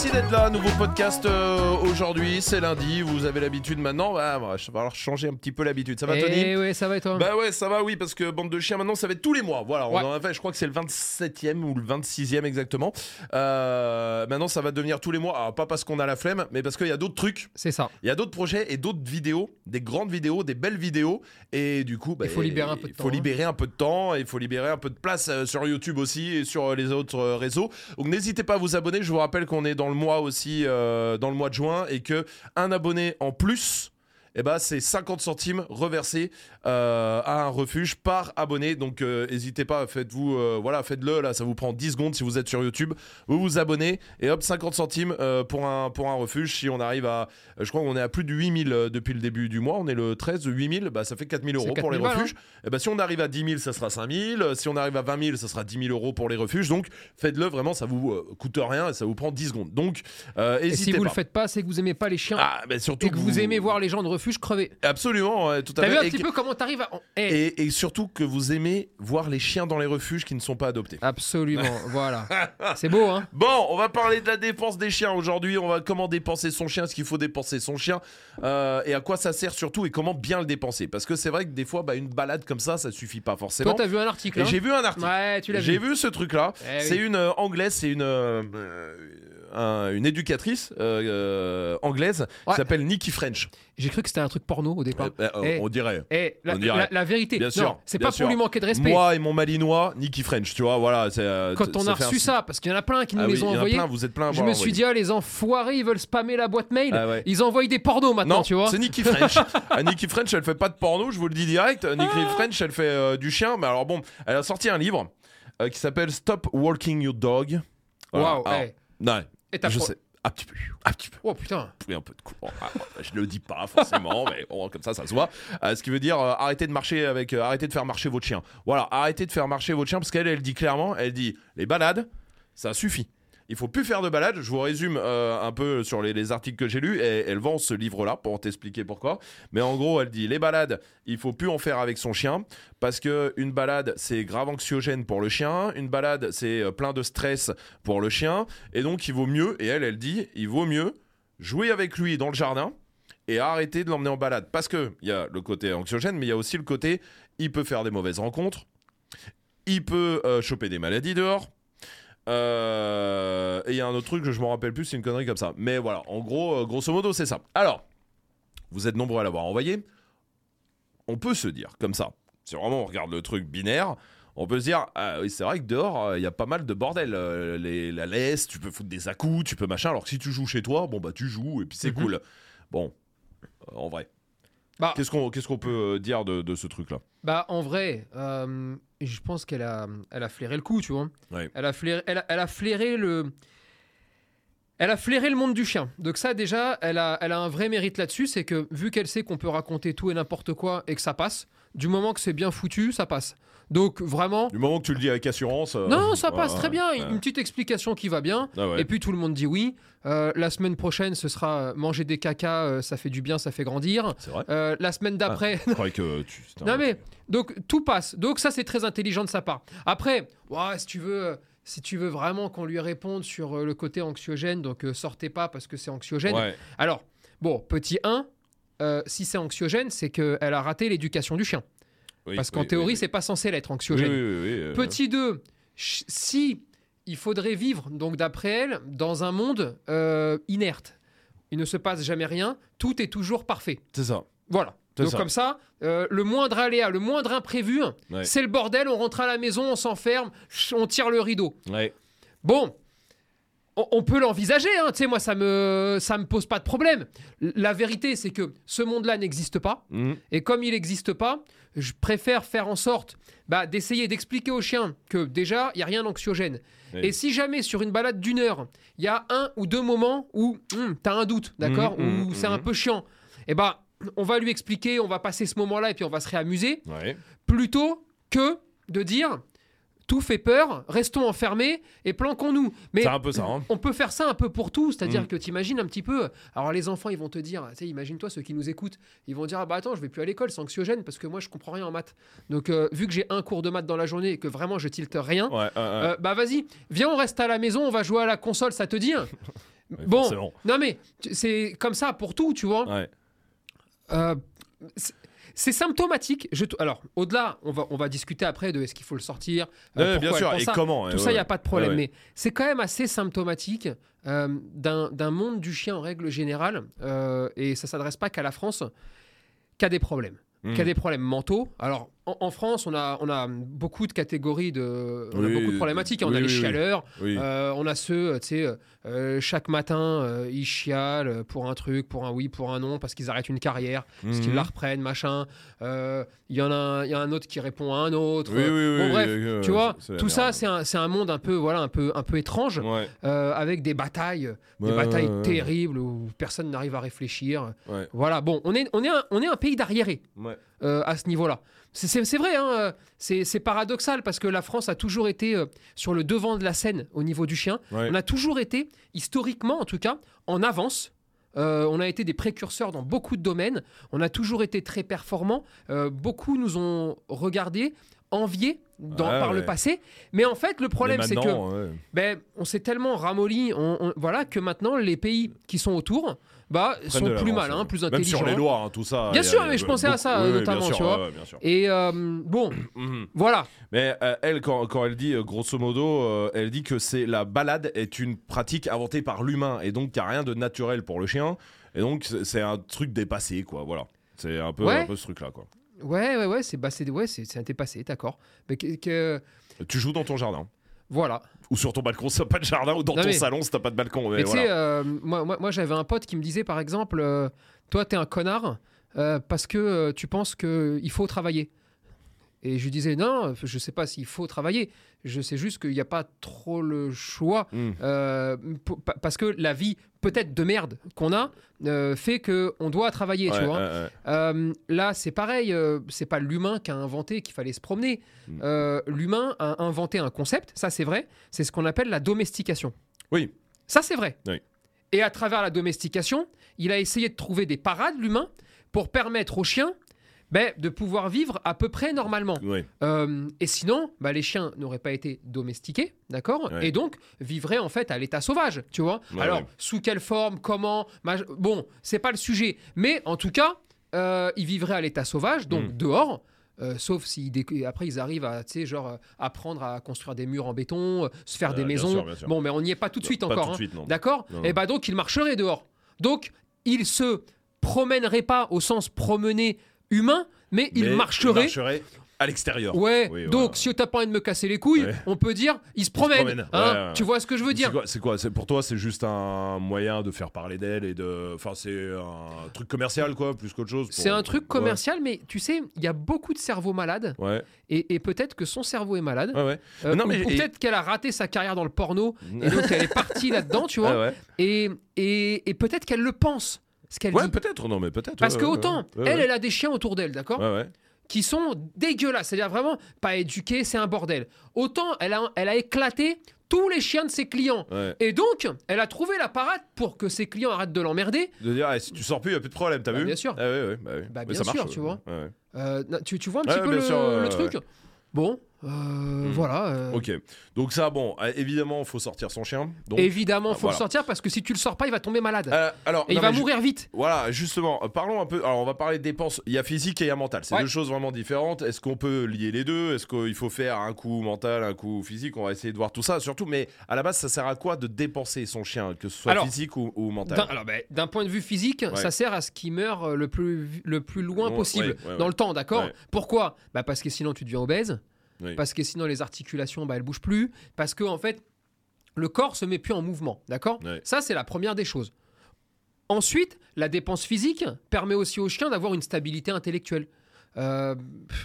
merci d'être là, nouveau podcast euh, aujourd'hui, c'est lundi, vous avez l'habitude maintenant, bah, bah, je vais falloir changer un petit peu l'habitude, ça va Tony? Eh ouais, ça va et toi? Bah ouais, ça va, oui, parce que bande de chiens, maintenant, ça va être tous les mois. Voilà, on Ouais. en a fait, je crois que c'est le 27e ou le 26e exactement. Euh, maintenant, ça va devenir tous les mois. Alors, pas parce qu'on a la flemme, mais parce qu'il y a d'autres trucs, C'est ça. il y a d'autres projets et d'autres vidéos, des grandes vidéos, des belles vidéos. Et du coup, bah, Il faut libérer un peu de Il temps, faut hein. libérer un peu de temps, et il faut libérer un peu de place euh, sur YouTube aussi et sur euh, les autres euh, réseaux. Donc n'hésitez pas à vous abonner. Je vous rappelle qu'on est dans le mois aussi, euh, dans le mois de juin, et que un abonné en plus. Eh ben, c'est 50 centimes reversés euh, à un refuge par abonné. Donc, euh, n'hésitez pas, faites-vous, euh, voilà, faites-le. Là, ça vous prend 10 secondes si vous êtes sur YouTube. Vous vous abonnez et hop, 50 centimes euh, pour, un, pour un refuge. Si on arrive à, je crois qu'on est à plus de 8000 euh, depuis le début du mois. On est le 13, 8000, bah, ça fait 4000 euros C'est pour les 4000 balles, refuges. Eh ben, si on arrive à 10 000, ça sera 5 000. Si on arrive à 20 000, ça sera 10 000 euros pour les refuges. Donc, faites-le vraiment, ça vous coûte rien et ça vous prend 10 secondes. Donc, euh, Et si vous pas. le faites pas, c'est que vous aimez pas les chiens Ah, ben surtout et que vous aimez voir les gens de refuge crever. Absolument, ouais, tout à T'as fait. vu un Et petit que- peu comment t'arrives à. Eh, et, et surtout que vous aimez voir les chiens dans les refuges qui ne sont pas adoptés. Absolument, voilà. C'est beau, hein Bon, on va parler de la dépense des chiens aujourd'hui. On va comment dépenser son chien, ce qu'il faut dépenser son chien, euh, et à quoi ça sert surtout, et comment bien le dépenser. Parce que c'est vrai que des fois, bah, une balade comme ça, ça suffit pas forcément. Toi, t'as vu un article Et hein j'ai vu un article. Ouais, tu l'as J'ai vu. vu ce truc-là. Eh c'est une euh, anglaise, c'est une euh, euh, un- une éducatrice euh, euh, anglaise Ouais. qui s'appelle Nikki French. J'ai cru que c'était un truc porno au départ. Euh, euh, Eh. On dirait. Eh, la, on dirait. la- la vérité, Bien sûr, c'est pas sûr. pour lui manquer de respect. Moi et mon malinois, Nikki French, tu vois, voilà. euh, Quand on a un reçu ça, parce qu'il y en a plein qui nous Ah les oui, ont envoyés, plein, vous êtes plein à je me suis dit, ah, les enfoirés, ils veulent spammer la boîte mail. Ah ouais. Ils envoient des pornos maintenant, Non, tu vois. c'est Nikki French. Ah, Nikki French, elle fait pas de porno, je vous le dis direct. Nikki. French, elle fait du chien. Mais alors bon, elle a sorti un livre qui s'appelle Stop Walking Your Dog. Waouh, Alors, eh. non, Et t'as je pro- sais, un petit peu, un petit peu. Oh putain. Oui, un peu de courant. Ah, je le dis pas forcément, mais bon, comme ça, ça se voit. Euh, ce qui veut dire euh, arrêtez de marcher avec, euh, arrêtez de faire marcher votre chien. Voilà, arrêtez de faire marcher votre chien parce qu'elle, elle dit clairement, elle dit les balades, ça suffit. Il faut plus faire de balades. Je vous résume euh, un peu sur les, les articles que j'ai lus. Et elle vend ce livre-là pour t'expliquer pourquoi. Mais en gros, elle dit les balades, il faut plus en faire avec son chien parce que une balade, c'est grave anxiogène pour le chien. Une balade, c'est euh, plein de stress pour le chien. Et donc, il vaut mieux. Et elle, elle dit, il vaut mieux jouer avec lui dans le jardin et arrêter de l'emmener en balade. Parce que il y a le côté anxiogène, mais il y a aussi le côté, il peut faire des mauvaises rencontres, il peut euh, choper des maladies dehors. Euh, et il y a un autre truc que je me rappelle plus, c'est une connerie comme ça. Mais voilà, en gros, euh, grosso modo, c'est ça. Alors, vous êtes nombreux à l'avoir envoyé. On peut se dire comme ça. Si vraiment on regarde le truc binaire, on peut se dire, ah oui, c'est vrai que dehors, euh, il y a pas mal de bordel. Euh, les, la laisse, tu peux foutre des à-coups, tu peux machin. Alors que si tu joues chez toi, bon bah tu joues et puis c'est Mhm. cool. Bon, en vrai. Bah. Qu'est-ce qu'on qu'est-ce qu'on peut euh, dire de, de ce truc-là? Bah en vrai, euh, je pense qu'elle a, elle a flairé le coup, tu vois. Ouais. Elle a flairé, elle a, elle a flairé le, elle a flairé le monde du chien. Donc ça déjà, elle a, elle a un vrai mérite là-dessus, c'est que vu qu'elle sait qu'on peut raconter tout et n'importe quoi et que ça passe, du moment que c'est bien foutu, ça passe. Donc vraiment, Du moment que tu le dis avec assurance. euh, non, ça passe ouais, très bien. ouais. Une petite explication qui va bien. Ah ouais. Et puis tout le monde dit oui. Euh, la semaine prochaine, ce sera euh, manger des cacas, euh, ça fait du bien, ça fait grandir. C'est vrai. La semaine d'après, Je croyais que tu. Non mais donc tout passe. Donc ça c'est très intelligent de sa part. Après, ouais, si tu veux, si tu veux vraiment qu'on lui réponde sur le côté anxiogène, donc sortez pas parce que c'est anxiogène. Alors bon, petit 1, euh, si c'est anxiogène, c'est qu'elle a raté l'éducation du chien. Oui, Parce qu'en oui, théorie, oui, c'est pas censé l'être anxiogène. Euh, Petit 2, ch- si il faudrait vivre, donc d'après elle, dans un monde euh, inerte, il ne se passe jamais rien, tout est toujours parfait. C'est ça. Voilà. Donc ça. comme ça, euh, le moindre aléa, le moindre imprévu, Ouais. c'est le bordel, on rentre à la maison, on s'enferme, on tire le rideau. Ouais. Bon, on, peut l'envisager, hein, tu sais, moi ça me, ça me pose pas de problème. La vérité, c'est que ce monde-là n'existe pas, Mhm. et comme il n'existe pas, je préfère faire en sorte bah, d'essayer d'expliquer au chien que déjà, il n'y a rien d'anxiogène. Oui. Et si jamais sur une balade d'une heure, il y a un ou deux moments où tu as un doute, d'accord, Mhm, où mhm, c'est un peu chiant, et bah, on va lui expliquer, on va passer ce moment-là et puis on va se réamuser, Ouais. plutôt que de dire tout fait peur, restons enfermés et planquons-nous. Mais C'est un peu ça. Hein. on peut faire ça un peu pour tout, c'est-à-dire Mm. que tu imagines un petit peu. Alors les enfants, ils vont te dire, tu sais, imagine-toi ceux qui nous écoutent, ils vont dire ah bah attends, je vais plus à l'école, c'est anxiogène parce que moi je comprends rien en maths. Donc euh, vu que j'ai un cours de maths dans la journée et que vraiment je tilte rien, Ouais, euh, bah vas-y, viens on reste à la maison, on va jouer à la console, ça te dit Ouais, Bon, forcément. non mais c'est comme ça pour tout, tu vois. Ouais. Euh, c'est- symptomatique. Je Alors, au-delà, on va, on va discuter après de est-ce qu'il faut le sortir. euh, Ouais, bien sûr. Et ça. comment ouais, Tout ça, il n'y a pas de problème. Mais c'est quand même assez symptomatique euh, d'un monde du chien en règle générale. euh, et ça s'adresse pas qu'à la France, qu'à des problèmes. Mm. Qu'à des problèmes mentaux. Alors, en, en France, on a, on a beaucoup de catégories de. On a beaucoup de problématiques. on oui, a les chialeurs. Oui. euh, on a ceux, euh, tu sais, euh, chaque matin, euh, ils chialent pour un truc, pour un oui, pour un non, parce qu'ils arrêtent une carrière, parce qu'ils Mhm. la reprennent, machin. Euh, Il y en a, un- il y a un autre qui répond à un autre. Oui, oui, oui. Bon, bref, tu vois, tout ça, c'est un, monde un peu, voilà, un peu, un peu étrange, Ouais. euh, avec des batailles, des batailles ouais, terribles où personne n'arrive à réfléchir. Ouais. Voilà, bon, on est, on est, un, on est un pays d'arriérés euh, à ce niveau-là. C'est- vrai, hein, euh, c'est paradoxal parce que la France a toujours été euh, sur le devant de la scène au niveau du chien. Ouais. On a toujours été, historiquement en tout cas, en avance. Euh, on a été des précurseurs dans beaucoup de domaines. On a toujours été très performants. Euh, beaucoup nous ont regardés, enviés dans- Ouais, par le passé. Mais en fait, le problème, c'est que ouais. ben, on s'est tellement ramolli, on- on- voilà, que maintenant les pays qui sont autour, bah, sont plus malins, plus Même intelligents. sur les lois, hein, tout ça. Bien il sûr, il mais je pensais à ça, oui, notamment, sûr, tu vois. ouais. Et euh, bon, Mhm. voilà. Mais euh, elle, quand, quand elle dit, euh, grosso modo, euh, elle dit que c'est la balade est une pratique inventée par l'humain et donc qu'il n'y a rien de naturel pour le chien. Et donc c'est un truc dépassé, quoi. Voilà. C'est un peu, Ouais. un peu ce truc-là, quoi. Ouais, ouais, ouais, c'est bah, ouais, c'est c'est un dépassé, d'accord. Mais que, que- Tu joues dans ton jardin. Voilà. Ou sur ton balcon si t'as pas de jardin, ou dans Non, ton mais- salon si t'as pas de balcon. Mais Mais tu sais, euh, moi, moi, moi, j'avais un pote qui me disait, par exemple, euh, toi, t'es un connard euh, parce que euh, tu penses qu'il faut travailler. Et je lui disais, non, je sais pas s'il faut travailler. Je sais juste qu'il n'y a pas trop le choix. Mm. euh, parce que la vie, peut-être de merde qu'on a, euh, fait qu'on doit travailler, tu vois. ouais, ouais. Euh, là, c'est pareil, euh, c'est pas l'humain qui a inventé qu'il fallait se promener. Mm. Euh, l'humain a inventé un concept, ça c'est vrai, c'est ce qu'on appelle la domestication. Oui. Ça c'est vrai. Oui. Et à travers la domestication, il a essayé de trouver des parades, l'humain, pour permettre aux chiens ben, de pouvoir vivre à peu près normalement. Ouais. Euh, et sinon, bah, les chiens n'auraient pas été domestiqués, d'accord? Ouais. Et donc vivraient en fait à l'état sauvage, tu vois? Ouais, Alors, sous quelle forme, comment Bon, c'est pas le sujet. Mais en tout cas, euh, ils vivraient à l'état sauvage, donc Mm. dehors. euh, sauf si après ils arrivent à, tu sais, genre, euh, apprendre à construire des murs en béton, euh, se faire des bien maisons. sûr, bien sûr. Bon, mais on n'y est pas tout de suite Pas encore. tout de hein. suite, non. D'accord? Non, Et non. bah donc ils marcheraient dehors. Donc ils se promèneraient pas au sens promener humain, mais marcheraient marcherait à l'extérieur. Ouais, Oui, donc voilà. si t'as pas envie de me casser les couilles, Ouais. on peut dire il se promène. promène, hein, ouais, ouais. Tu vois ce que je veux dire c'est quoi Pour toi, c'est juste un moyen de faire parler d'elle et de. Enfin, c'est un truc commercial, quoi, plus qu'autre chose. pour- C'est un truc Ouais. commercial, mais tu sais, il y a beaucoup de cerveaux malades, Ouais, et, et peut-être que son cerveau est malade, ouais, ouais. euh, Non, mais- ou et- peut-être qu'elle a raté sa carrière dans le porno, et donc elle est partie là-dedans, tu vois, Ouais, ouais. et, et, et peut-être qu'elle le pense, ce qu'elle Ouais, dit. peut-être, non, mais peut-être. Parce ouais, que autant, ouais, elle, elle a des chiens autour d'elle, d'accord. Qui sont dégueulasses, c'est-à-dire vraiment pas éduqués, c'est un bordel. Autant, elle a, elle a éclaté tous les chiens de ses clients. ouais. Et donc, elle a trouvé la parade pour que ses clients arrêtent de l'emmerder. De dire, eh, si tu sors plus, il n'y a plus de problème, t'as Bah, vu bien sûr. Ah, ouais, bah. Bah, bien ça sûr, marche, tu vois. Euh, tu, tu vois un petit peu le, sûr, truc Bon, euh, voilà. euh, Ok. Donc, ça, bon, euh, évidemment, il faut sortir son chien. Donc, Évidemment, Ah, faut voilà. le sortir parce que si tu le sors pas, il va tomber malade. Euh, alors, et il va mourir vite. Voilà, justement, euh, parlons un peu. Alors, on va parler de dépenses. Il y a physique et il y a mental. C'est Ouais. deux choses vraiment différentes. Est-ce qu'on peut lier les deux? Est-ce qu'il faut faire un coup mental, un coup physique? On va essayer de voir tout ça. Surtout, mais à la base, ça sert à quoi de dépenser son chien, que ce soit Alors, physique ou, ou mental? D'un alors, ben, d'un point de vue physique, Ouais. ça sert à ce qu'il meure euh, le plus, le plus loin possible ouais, dans le temps, d'accord? Pourquoi? Bah Parce que sinon tu deviens obèse, Oui. parce que sinon les articulations, bah, elles bougent plus, parce que en fait, le corps se met plus en mouvement, d'accord? Ça, c'est la première des choses. Ensuite, la dépense physique permet aussi au chien d'avoir une stabilité intellectuelle. Euh,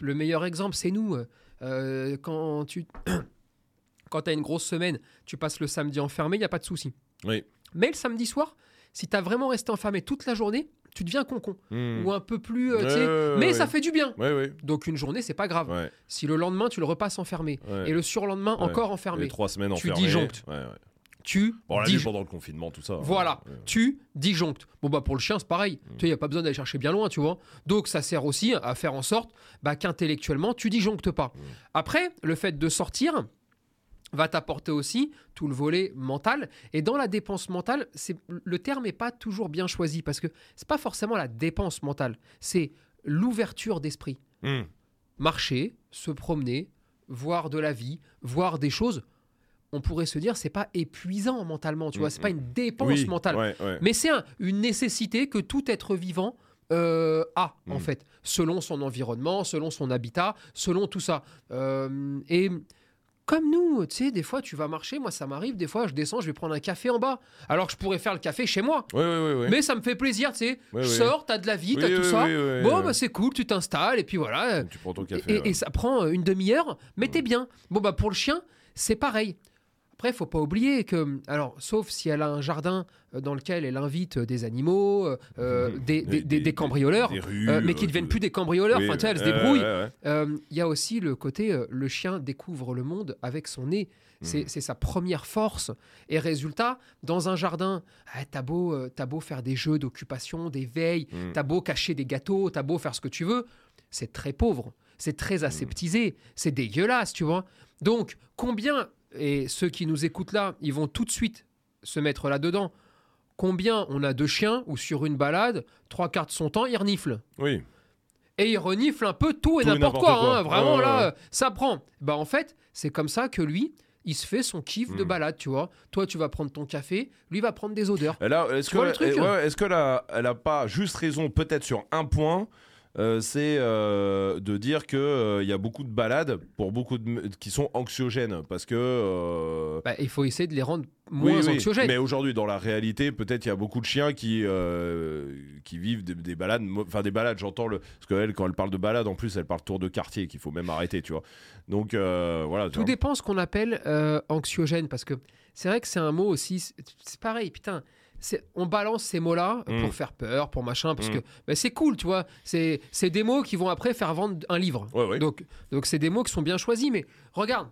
le meilleur exemple, c'est nous. Euh, quand tu quand as une grosse semaine, tu passes le samedi enfermé, il n'y a pas de souci. Oui. Mais le samedi soir, si tu as vraiment resté enfermé toute la journée, tu deviens con-con. Hmm. Ou un peu plus. euh, Ouais, mais ouais. ça fait du bien. Ouais. Donc une journée, c'est pas grave. Si le lendemain, tu le repasses enfermé, et le surlendemain, encore Les enfermé, trois semaines Tu enfermées. disjonctes. Tu Bon, disjonctes. pendant le confinement, tout ça. Voilà, Ouais. tu disjonctes. Bon, bah pour le chien, c'est pareil. Mm. Tu il n'y a pas besoin d'aller chercher bien loin, tu vois. Donc, ça sert aussi à faire en sorte bah, qu'intellectuellement, tu disjonctes pas. Mm. Après, le fait de sortir va t'apporter aussi tout le volet mental. Et dans la dépense mentale, c'est le terme n'est pas toujours bien choisi parce que c'est pas forcément la dépense mentale, c'est l'ouverture d'esprit. Hmm. Marcher, se promener, voir de la vie, voir des choses. On pourrait se dire c'est pas épuisant mentalement, tu vois, Mm, c'est pas mm. une dépense Oui, mentale. ouais, ouais. Mais c'est un- une nécessité que tout être vivant euh, a, en fait, selon son environnement, selon son habitat, selon tout ça. Euh, et comme nous, tu sais, des fois, tu vas marcher, moi, ça m'arrive, des fois, je descends, je vais prendre un café en bas, alors que je pourrais faire le café chez moi. Ouais, ouais, ouais. Mais ça me fait plaisir, tu sais. Je sors, t'as de la vie, t'as Oui, tout oui, ça. oui, oui, bon, bah, c'est cool, tu t'installes, et puis voilà. Tu prends ton café. Et, et ça prend euh, une demi-heure, mais t'es bien. Bon, bah pour le chien, c'est pareil. Après, faut pas oublier que, alors, sauf si elle a un jardin euh, dans lequel elle invite euh, des animaux, euh, des, des- des- des cambrioleurs, rues, euh, mais qui ne deviennent plus des cambrioleurs, Oui, enfin, tu sais, elle se débrouille. ouais, ouais. Il y a aussi le côté, le chien découvre le monde avec son nez. C'est c'est sa première force. Et résultat, dans un jardin, ah, t'as beau, euh, beau faire des jeux d'occupation, des veilles, Mhm. T'as beau cacher des gâteaux, t'as beau faire ce que tu veux, c'est très pauvre, c'est très aseptisé, c'est dégueulasse, tu vois. Donc, combien, et ceux qui nous écoutent là, ils vont tout de suite se mettre là-dedans, combien on a de chiens où sur une balade, trois quarts de son temps, il renifle Oui. et il renifle un peu tout et n'importe quoi, quoi. hein, vraiment Ouais, ouais, là, ouais. euh, ça prend. Bah en fait, c'est comme ça que lui, il se fait son kiff de Mm. balade, tu vois. Toi, tu vas prendre ton café, lui va prendre des odeurs. Et là, est-ce que, est-ce que là, elle a pas juste raison, peut-être sur un point, euh, c'est euh, de dire que euh, y a beaucoup de balades pour beaucoup de qui sont anxiogènes parce que euh, Bah, il faut essayer de les rendre moins oui, oui, anxiogènes. Mais aujourd'hui, dans la réalité, peut-être il y a beaucoup de chiens qui qui vivent des, des balades, enfin des balades. J'entends le parce qu'elle, quand elle parle de balade, en plus, elle parle tour de quartier qu'il faut même arrêter, tu vois. Donc voilà. Tout dépend ce qu'on appelle anxiogène, parce que c'est vrai que c'est un mot aussi. C'est pareil, putain. On balance ces mots-là Mm. pour faire peur, pour machin, parce Mm. que bah, c'est cool, tu vois. C'est c'est des mots qui vont après faire vendre un livre. Ouais, ouais. Donc, donc c'est des mots qui sont bien choisis. Mais regarde,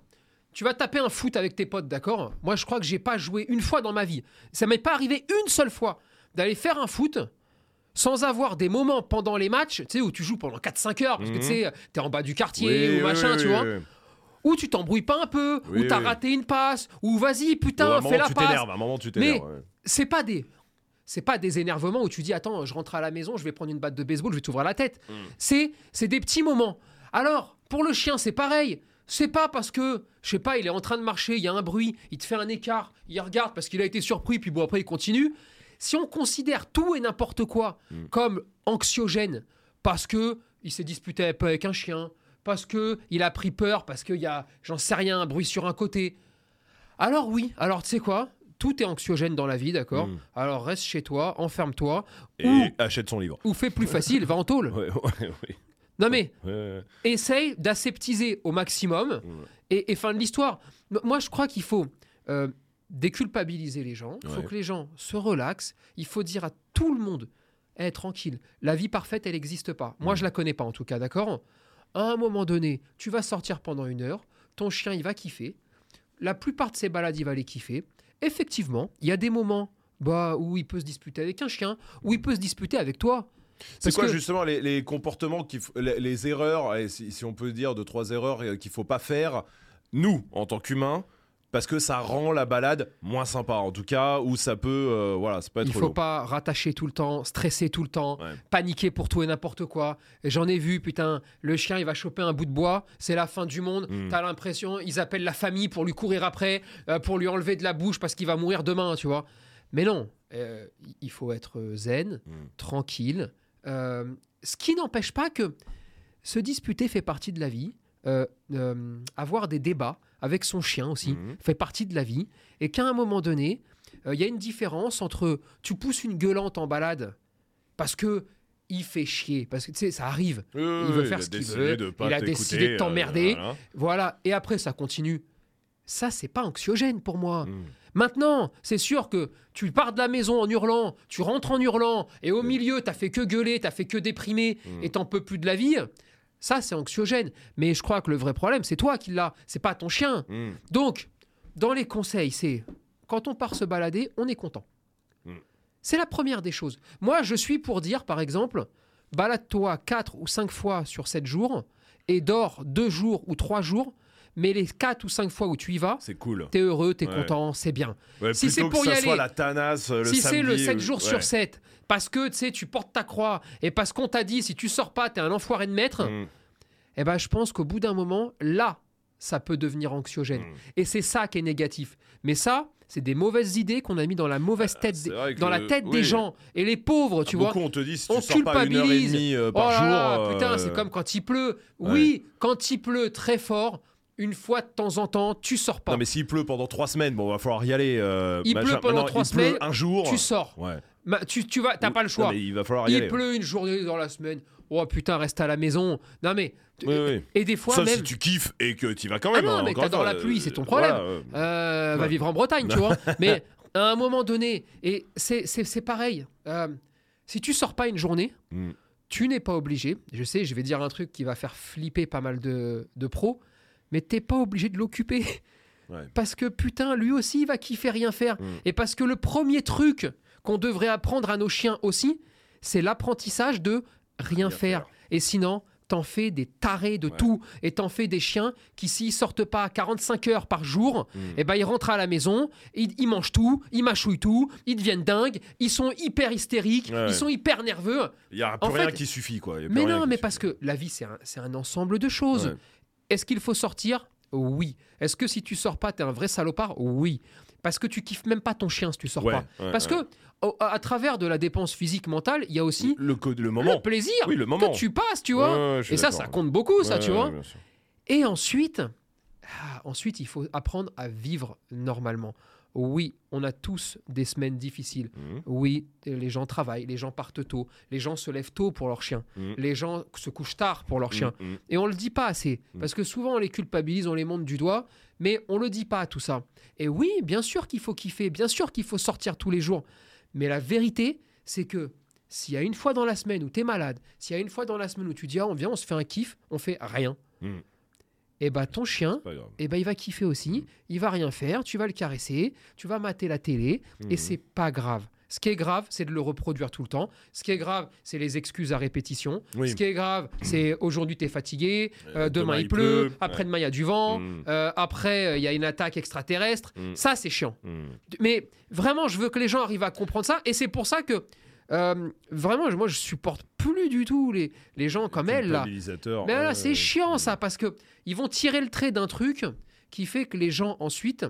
tu vas taper un foot avec tes potes, d'accord? Moi, je crois que j'ai pas joué une fois dans ma vie. Ça m'est pas arrivé une seule fois d'aller faire un foot sans avoir des moments pendant les matchs, tu sais, où tu joues pendant 4-5 heures, parce que tu sais, t'es en bas du quartier Oui, ou machin, oui, tu oui, vois où tu t'embrouilles pas un peu, ou t'as oui. raté une passe, ou vas-y putain fais la tu passe. t'énerves. À un moment, tu t'énerves. ouais. C'est pas des c'est pas des énervements où tu dis attends je rentre à la maison je vais prendre une batte de baseball je vais t'ouvrir la tête. Mm. C'est c'est des petits moments. Alors pour le chien c'est pareil. C'est pas parce que je sais pas il est en train de marcher il y a un bruit il te fait un écart il regarde parce qu'il a été surpris puis bon après il continue. Si on considère tout et n'importe quoi Mm. comme anxiogène parce que il s'est disputé un peu avec un chien, parce que il a pris peur, parce qu'il y a, j'en sais rien, un bruit sur un côté. Alors oui, alors tu sais quoi? Tout est anxiogène dans la vie, d'accord Mm. Alors reste chez toi, enferme-toi, Et Ou- achète son livre. ou fais plus facile, va en tôle. Ouais, ouais, ouais. Non mais, essaye d'aseptiser au maximum, et, et fin de l'histoire. Moi, je crois qu'il faut euh, déculpabiliser les gens, il faut que les gens se relaxent, il faut dire à tout le monde, Eh, tranquille, la vie parfaite, elle n'existe pas. Moi, Mm. je la connais pas en tout cas, d'accord? À un moment donné, tu vas sortir pendant une heure, ton chien, il va kiffer, la plupart de ses balades, il va les kiffer. Effectivement, il y a des moments bah, où il peut se disputer avec un chien, où il peut se disputer avec toi. C'est quoi que- justement les, les comportements, qu'il f- les, les erreurs, et si, si on peut dire deux trois erreurs euh, qu'il faut pas faire, nous en tant qu'humains, parce que ça rend la balade moins sympa en tout cas, ou ça peut, euh, voilà, ça peut être. Il faut long. pas rattacher tout le temps, stresser tout le temps, Ouais. paniquer pour tout et n'importe quoi. J'en ai vu, putain, le chien il va choper un bout de bois, c'est la fin du monde. Mm. T'as l'impression, ils appellent la famille pour lui courir après, euh, pour lui enlever de la bouche parce qu'il va mourir demain, tu vois. Mais non, euh, il faut être zen, Mm. tranquille. Ce qui n'empêche pas que se disputer fait partie de la vie. Euh, euh, avoir des débats avec son chien aussi Mhm. fait partie de la vie. Et qu'à un moment donné, euh, il y a une différence entre tu pousses une gueulante en balade parce que il fait chier, parce que tu sais, ça arrive. Oui, oui, il veut faire ce qu'il veut, de pas il a décidé de euh, t'emmerder. voilà. Voilà. Et après, ça continue. Ça, c'est pas anxiogène pour moi. Mm. Maintenant, c'est sûr que tu pars de la maison en hurlant, tu rentres en hurlant, et au milieu, t'as fait que gueuler, t'as fait que déprimer, Mm. et t'en peux plus de la vie. Ça, c'est anxiogène. Mais je crois que le vrai problème, c'est toi qui l'as, c'est pas ton chien. Mm. Donc, dans les conseils, c'est quand on part se balader, on est content. Mm. C'est la première des choses. Moi, je suis pour dire, par exemple, balade-toi 4 ou 5 fois sur 7 jours et dors 2 jours ou 3 jours, mais les 4 ou 5 fois où tu y vas, C'est cool. t'es heureux, t'es Ouais. content, c'est bien. Ouais, Si c'est pour que y ça soit aller- la tanasse euh, le si c'est le samedi, 7 euh, jours ouais. sur 7, parce que tu sais, tu portes ta croix et parce qu'on t'a dit si tu sors pas, t'es un enfoiré de maître, Mm. eh ben je pense qu'au bout d'un moment, là, ça peut devenir anxiogène. Mm. Et c'est ça qui est négatif. Mais ça, c'est des mauvaises idées qu'on a mis dans la mauvaise tête, c'est des- dans la le- tête des oui. gens. Et les pauvres, tu vois. Beaucoup on te dit si on tu sors pas une heure et culpabilise. demie euh, Oh par là jour. là, putain, euh, c'est comme quand il pleut. Oui, quand il pleut très fort, une fois de temps en temps, tu sors pas. Non mais s'il pleut pendant trois semaines, bon va falloir y aller. euh, Il machin. pleut pendant trois il pleut semaines, un jour. Tu sors. Ouais. Ma- tu, tu vas, t'as pas le choix. Non, mais il va falloir y il aller. pleut une journée dans la semaine. Oh putain, reste à la maison. Non mais. Oui, oui. Et des fois Sauf même. si tu kiffes et que tu vas quand Ah même. non, hein, mais t'adores fois, la pluie, euh, c'est ton problème. voilà, euh, va vivre en Bretagne, tu vois. Mais à un moment donné, et c'est- pareil. euh, si tu sors pas une journée, Mm. tu n'es pas obligé. Je sais, je vais dire un truc qui va faire flipper pas mal de, de pros, mais t'es pas obligé de l'occuper. Ouais. Parce que putain, lui aussi, il va kiffer rien faire. Mm. Et parce que le premier truc qu'on devrait apprendre à nos chiens aussi, c'est l'apprentissage de rien, Rien faire. faire. Et sinon, t'en fais des tarés de Ouais. tout. Et t'en fais des chiens qui, s'ils sortent pas 45 heures par jour, Mm. eh ben, ils rentrent à la maison, ils, ils mangent tout, ils mâchouillent tout, ils deviennent dingues, ils sont hyper hystériques, Ouais, ouais. ils sont hyper nerveux. Il y a plus En rien fait- qui suffit quoi. Il y a plus Mais rien non, mais suffit. parce que la vie, c'est un, c'est un ensemble de choses. Est-ce qu'il faut sortir? Oui. Est-ce que si tu sors pas, t'es un vrai salopard? Oui. Parce que tu kiffes même pas ton chien si tu sors Ouais, pas. ouais, Parce ouais. que au- à, à travers de la dépense physique mentale, il y a aussi le, co- le le moment. plaisir Oui, le moment. que tu passes, tu vois. Et ça, ça compte beaucoup, ça, tu vois. Et ensuite, ah, ensuite, il faut apprendre à vivre normalement. Oui, on a tous des semaines difficiles. Mhm. Oui, les gens travaillent, les gens partent tôt, les gens se lèvent tôt pour leur chien, Mhm. les gens se couchent tard pour leur chien. Mhm. Et on le dit pas assez, Mm. parce que souvent on les culpabilise, on les monte du doigt, mais on le dit pas tout ça. Et oui, bien sûr qu'il faut kiffer, bien sûr qu'il faut sortir tous les jours. Mais la vérité, c'est que s'il y a une fois dans la semaine où tu es malade, s'il y a une fois dans la semaine où tu dis ah, on vient, on se fait un kiff, on fait rien. Mm. Et bah ton chien, et bah il va kiffer aussi, il va rien faire, tu vas le caresser, tu vas mater la télé, et Mhm. c'est pas grave. Ce qui est grave, c'est de le reproduire tout le temps. Ce qui est grave, c'est les excuses à répétition. Oui. Ce qui est grave, c'est aujourd'hui tu es fatigué, Euh, euh, demain, demain, il pleut, pleut, après-demain il y a du vent, Mm. euh, après euh, il y a une attaque extraterrestre. Mm. Ça, c'est chiant. Mais vraiment, je veux que les gens arrivent à comprendre ça. Et c'est pour ça que, euh, vraiment, moi, je supporte plus du tout les, les gens comme elle, là. Mais là, c'est chiant, ça, parce que ils vont tirer le trait d'un truc qui fait que les gens, ensuite,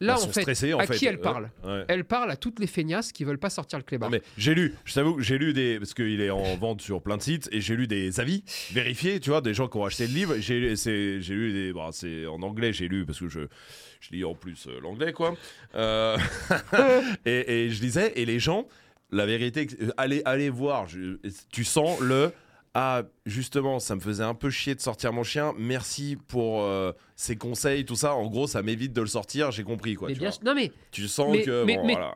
là, Elles en fait, en à fait. qui elle Euh, parle? Ouais. elle parle à toutes les feignasses qui veulent pas sortir le clébard. Non, mais j'ai lu, je t'avoue, j'ai lu des. Parce qu'il est en vente sur plein de sites, et j'ai lu des avis vérifiés, tu vois, des gens qui ont acheté le livre. J'ai c'est- j'ai lu des. bon, c'est en anglais, j'ai lu, parce que je, je lis en plus euh, l'anglais, quoi. Euh, et, et je lisais, et les gens, la vérité, allez, allez voir, je- tu sens le. Ah, justement, ça me faisait un peu chier de sortir mon chien. Merci pour euh, ces conseils, tout ça. En gros, ça m'évite de le sortir. J'ai compris, quoi. mais tu, bien vois. sûr- non, mais tu sens mais- que. mais- bon, mais- voilà.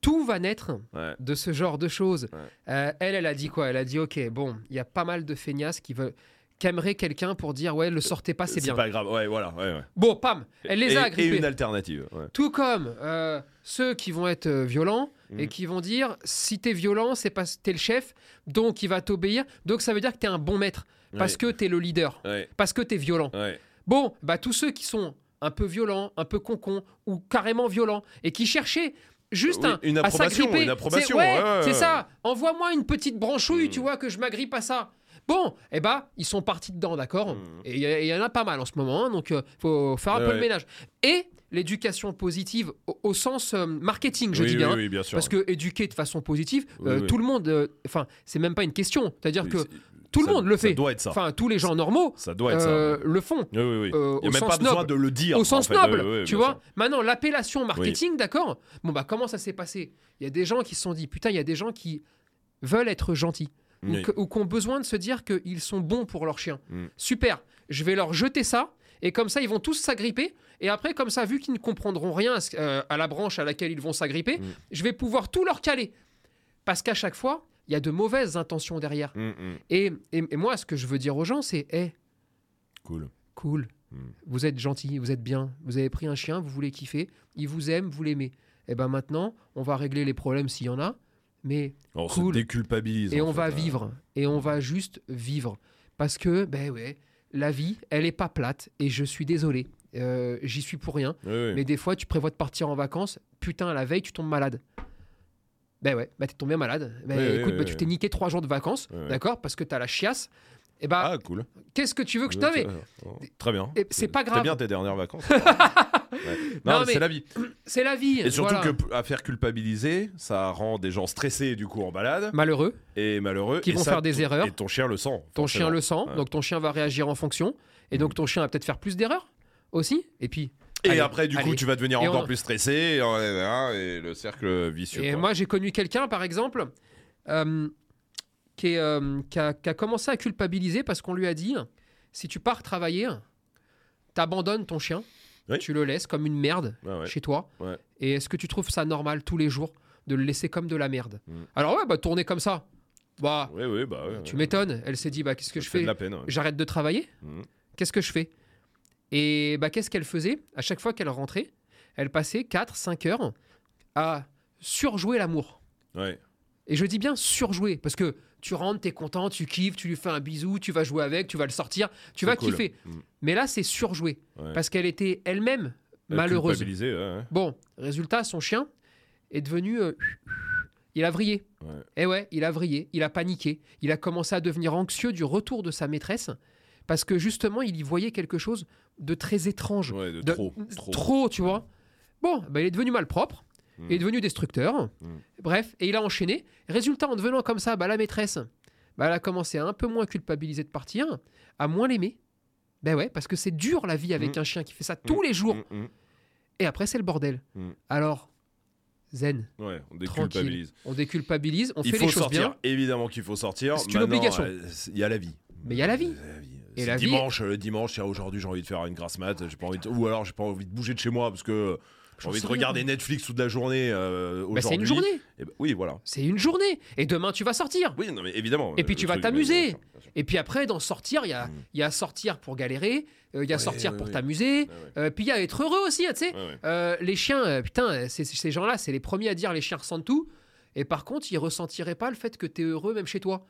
tout va naître Ouais. de ce genre de choses. Ouais. Euh, elle, elle a dit quoi? Elle a dit ok, bon, il y a pas mal de feignasses qui veulent qui aimeraient quelqu'un pour dire ouais, le sortez pas, c'est bien. pas grave. Ouais, voilà. Ouais, ouais. Bon, pam, elle les et, a et agrippés. une alternative. ouais. Tout comme euh, ceux qui vont être euh, violents et Mhm. qui vont dire si t'es violent, c'est parce que t'es le chef, donc il va t'obéir. Donc ça veut dire que t'es un bon maître parce que t'es le leader, parce que t'es violent. Bon, bah tous ceux qui sont un peu violents, un peu concons ou carrément violents et qui cherchaient juste Oui, un, une à approbation, s'agripper. une approbation, C'est- Ouais, ouais, ouais, c'est ouais. ça. Envoie-moi une petite branchouille, Mm. tu vois, que je m'agrippe à ça. Bon, eh bah, ils sont partis dedans, d'accord Mm. Et il y, il en a pas mal en ce moment, hein, donc euh, faut faire un Ouais, peu le ménage. Et l'éducation positive au, au sens euh, marketing, je oui, dis oui, bien. hein, oui, bien sûr. Parce que éduquer de façon positive, Oui, euh, oui. tout le monde, enfin, c'est même pas une question. C'est-à-dire Oui, que tout le ça- monde le Ça fait. doit être ça. Enfin, tous les gens normaux Ça doit être euh, ça. le font. Oui, oui, oui. euh, Il n'y a même pas besoin de le dire. au en sens fait. noble, Oui, oui, tu vois. sûr. Maintenant, l'appellation marketing, d'accord Bon, bah, comment ça s'est passé? Il y a des gens qui se sont dit, putain, il y a des gens qui veulent être gentils Oui. ou qui ont besoin de se dire qu'ils sont bons pour leur chien. Mm. Super, je vais leur jeter ça Et comme ça, ils vont tous s'agripper. Et après, comme ça, vu qu'ils ne comprendront rien à, ce- euh, à la branche à laquelle ils vont s'agripper, Mm. je vais pouvoir tout leur caler. Parce qu'à chaque fois, il y a de mauvaises intentions derrière. Hum. Et, et- et moi, ce que je veux dire aux gens, c'est hé, Cool. cool, Mm. vous êtes gentil, vous êtes bien, vous avez pris un chien, vous voulez kiffer, il vous aime, vous l'aimez. Et ben maintenant, on va régler les problèmes s'il y en a, mais On Cool. se déculpabilise. et on fait, va hein. vivre, et on va juste vivre. Parce que, ben ouais, la vie, elle est pas plate, et je suis désolé, euh, j'y suis pour rien. Oui, oui. Mais des fois, tu prévois de partir en vacances, putain, la veille, tu tombes malade. Ben ouais, bah t'es tombé malade. Ben Oui, écoute, oui. tu t'es niqué trois jours de vacances, d'accord, parce que t'as la chiasse. Et bah, Ah, cool. qu'est-ce que tu veux que je mets Oh, Très bien. Et c'est pas Très grave. bien tes dernières vacances. Non, Non, mais mais- c'est la vie. C'est la vie. Et surtout voilà. que à faire culpabiliser, ça rend des gens stressés du coup en balade Malheureux, et malheureux. Qui et vont ça, faire des ton- erreurs. Et ton chien le sent. ton forcément. chien le sent, Ouais. donc ton chien va réagir en fonction. Et donc ton chien va peut-être faire plus d'erreurs aussi. Et puis, Et Allez, après, du coup, allez. tu vas devenir Et encore on- plus stressé et, euh, et le cercle vicieux. et quoi. moi j'ai connu quelqu'un par exemple euh, qui, est, euh, qui a, qui a commencé à culpabiliser parce qu'on lui a dit si tu pars travailler, t'abandonnes ton chien, Oui. tu le laisses comme une merde ouais. chez toi. Ouais. Et est-ce que tu trouves ça normal tous les jours de le laisser comme de la merde Mm. Alors ouais, bah tourner comme ça. Bah, Oui, oui, bah tu m'étonnes. Elle s'est dit bah qu'est-ce que Ça je fais. J'arrête de travailler Mhm. Qu'est-ce que je fais Et bah qu'est-ce qu'elle faisait À chaque fois qu'elle rentrait, elle passait 4-5 heures à surjouer l'amour. Ouais. Et je dis bien surjouer, parce que tu rentres, t'es content, tu kiffes, tu lui fais un bisou, tu vas jouer avec, tu vas le sortir, tu vas cool. kiffer. Mm. Mais là, c'est surjouer, Ouais. parce qu'elle était elle-même malheureuse. culpabilisé, ouais, ouais. Bon, résultat, son chien est devenu... euh, il a vrillé. Et ouais, il a vrillé, il a paniqué, il a commencé à devenir anxieux du retour de sa maîtresse, parce que justement, il y voyait quelque chose de très étrange. De De- trop. Trop. Trop, tu vois. Bon, bah, il est devenu malpropre, Mm. il est devenu destructeur. Mm. Bref, et il a enchaîné. Résultat, en devenant comme ça, bah, la maîtresse, bah, elle a commencé à un peu moins culpabiliser de partir, à moins l'aimer. Ben ouais, parce que c'est dur la vie avec Mm. un chien qui fait ça tous les jours. Mm, mm. Et après, c'est le bordel. Mm. Alors, zen, Ouais, on déculpabilise. On déculpabilise, on Il fait faut les choses sortir. bien. Évidemment qu'il faut sortir. C'est une obligation. euh, Il y a la vie. Mais il y a la vie. Euh, Et la vie- dimanche, le dimanche, tiens, aujourd'hui j'ai envie de faire une grasse mat, j'ai pas envie de- ou alors j'ai pas envie de bouger de chez moi parce que j'ai envie de regarder Netflix toute la journée euh, Bah, c'est une aujourd'hui. journée. Eh ben, oui, voilà. C'est une journée. Et demain, tu vas sortir. Oui, non mais évidemment. Et puis euh, tu vas t'amuser. Et puis après, dans sortir, il y a, Mm. il y a sortir pour galérer, euh, il y a Ouais, sortir ouais, pour ouais. t'amuser, euh, puis il y a être heureux aussi, hein, tu sais. Les chiens, putain, c'est- ces gens-là, c'est les premiers à dire les chiens ressentent tout. Et par contre, ils ressentiraient pas le fait que tu es heureux même chez toi.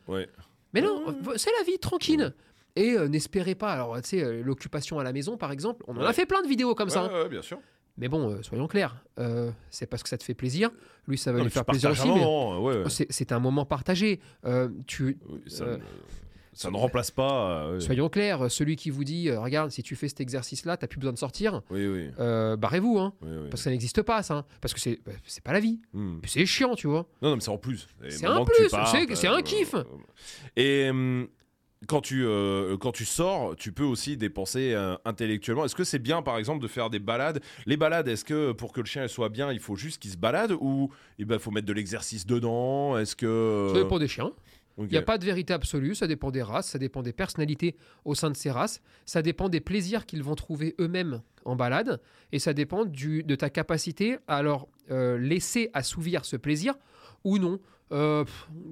Mais non, euh, c'est la vie, tranquille. Et euh, n'espérez pas, alors tu sais, l'occupation à la maison par exemple, on en a fait plein de vidéos comme ça. Hein. bien sûr. Mais bon, euh, soyons clairs, euh, c'est parce que ça te fait plaisir. Lui, ça va Non, lui faire plaisir aussi. ouais, ouais. c'est un moment partagé. Euh, tu, Oui, ça, Euh, ne- ça ne remplace pas. ouais. Soyons clairs, celui qui vous dit, regarde, si tu fais cet exercice-là, t'as plus besoin de sortir, Oui, oui. barrez-vous, hein, parce que ça n'existe pas, ça, hein, parce que c'est bah, c'est pas la vie, Hmm. C'est chiant, tu vois. Non, non, mais c'est en plus. C'est un plus, c'est- un kiff. Et hum, quand tu, euh, quand tu sors, tu peux aussi dépenser euh, intellectuellement. Est-ce que c'est bien, par exemple, de faire des balades? Les balades, est-ce que pour que le chien soit bien, il faut juste qu'il se balade ou il ben, faut mettre de l'exercice dedans? Est-ce que. Ça dépend des chiens. Il n'y a pas de vérité absolue, ça dépend des races, ça dépend des personnalités au sein de ces races, ça dépend des plaisirs qu'ils vont trouver eux-mêmes en balade, et ça dépend du, de ta capacité à leur euh, laisser assouvir ce plaisir ou non. Euh,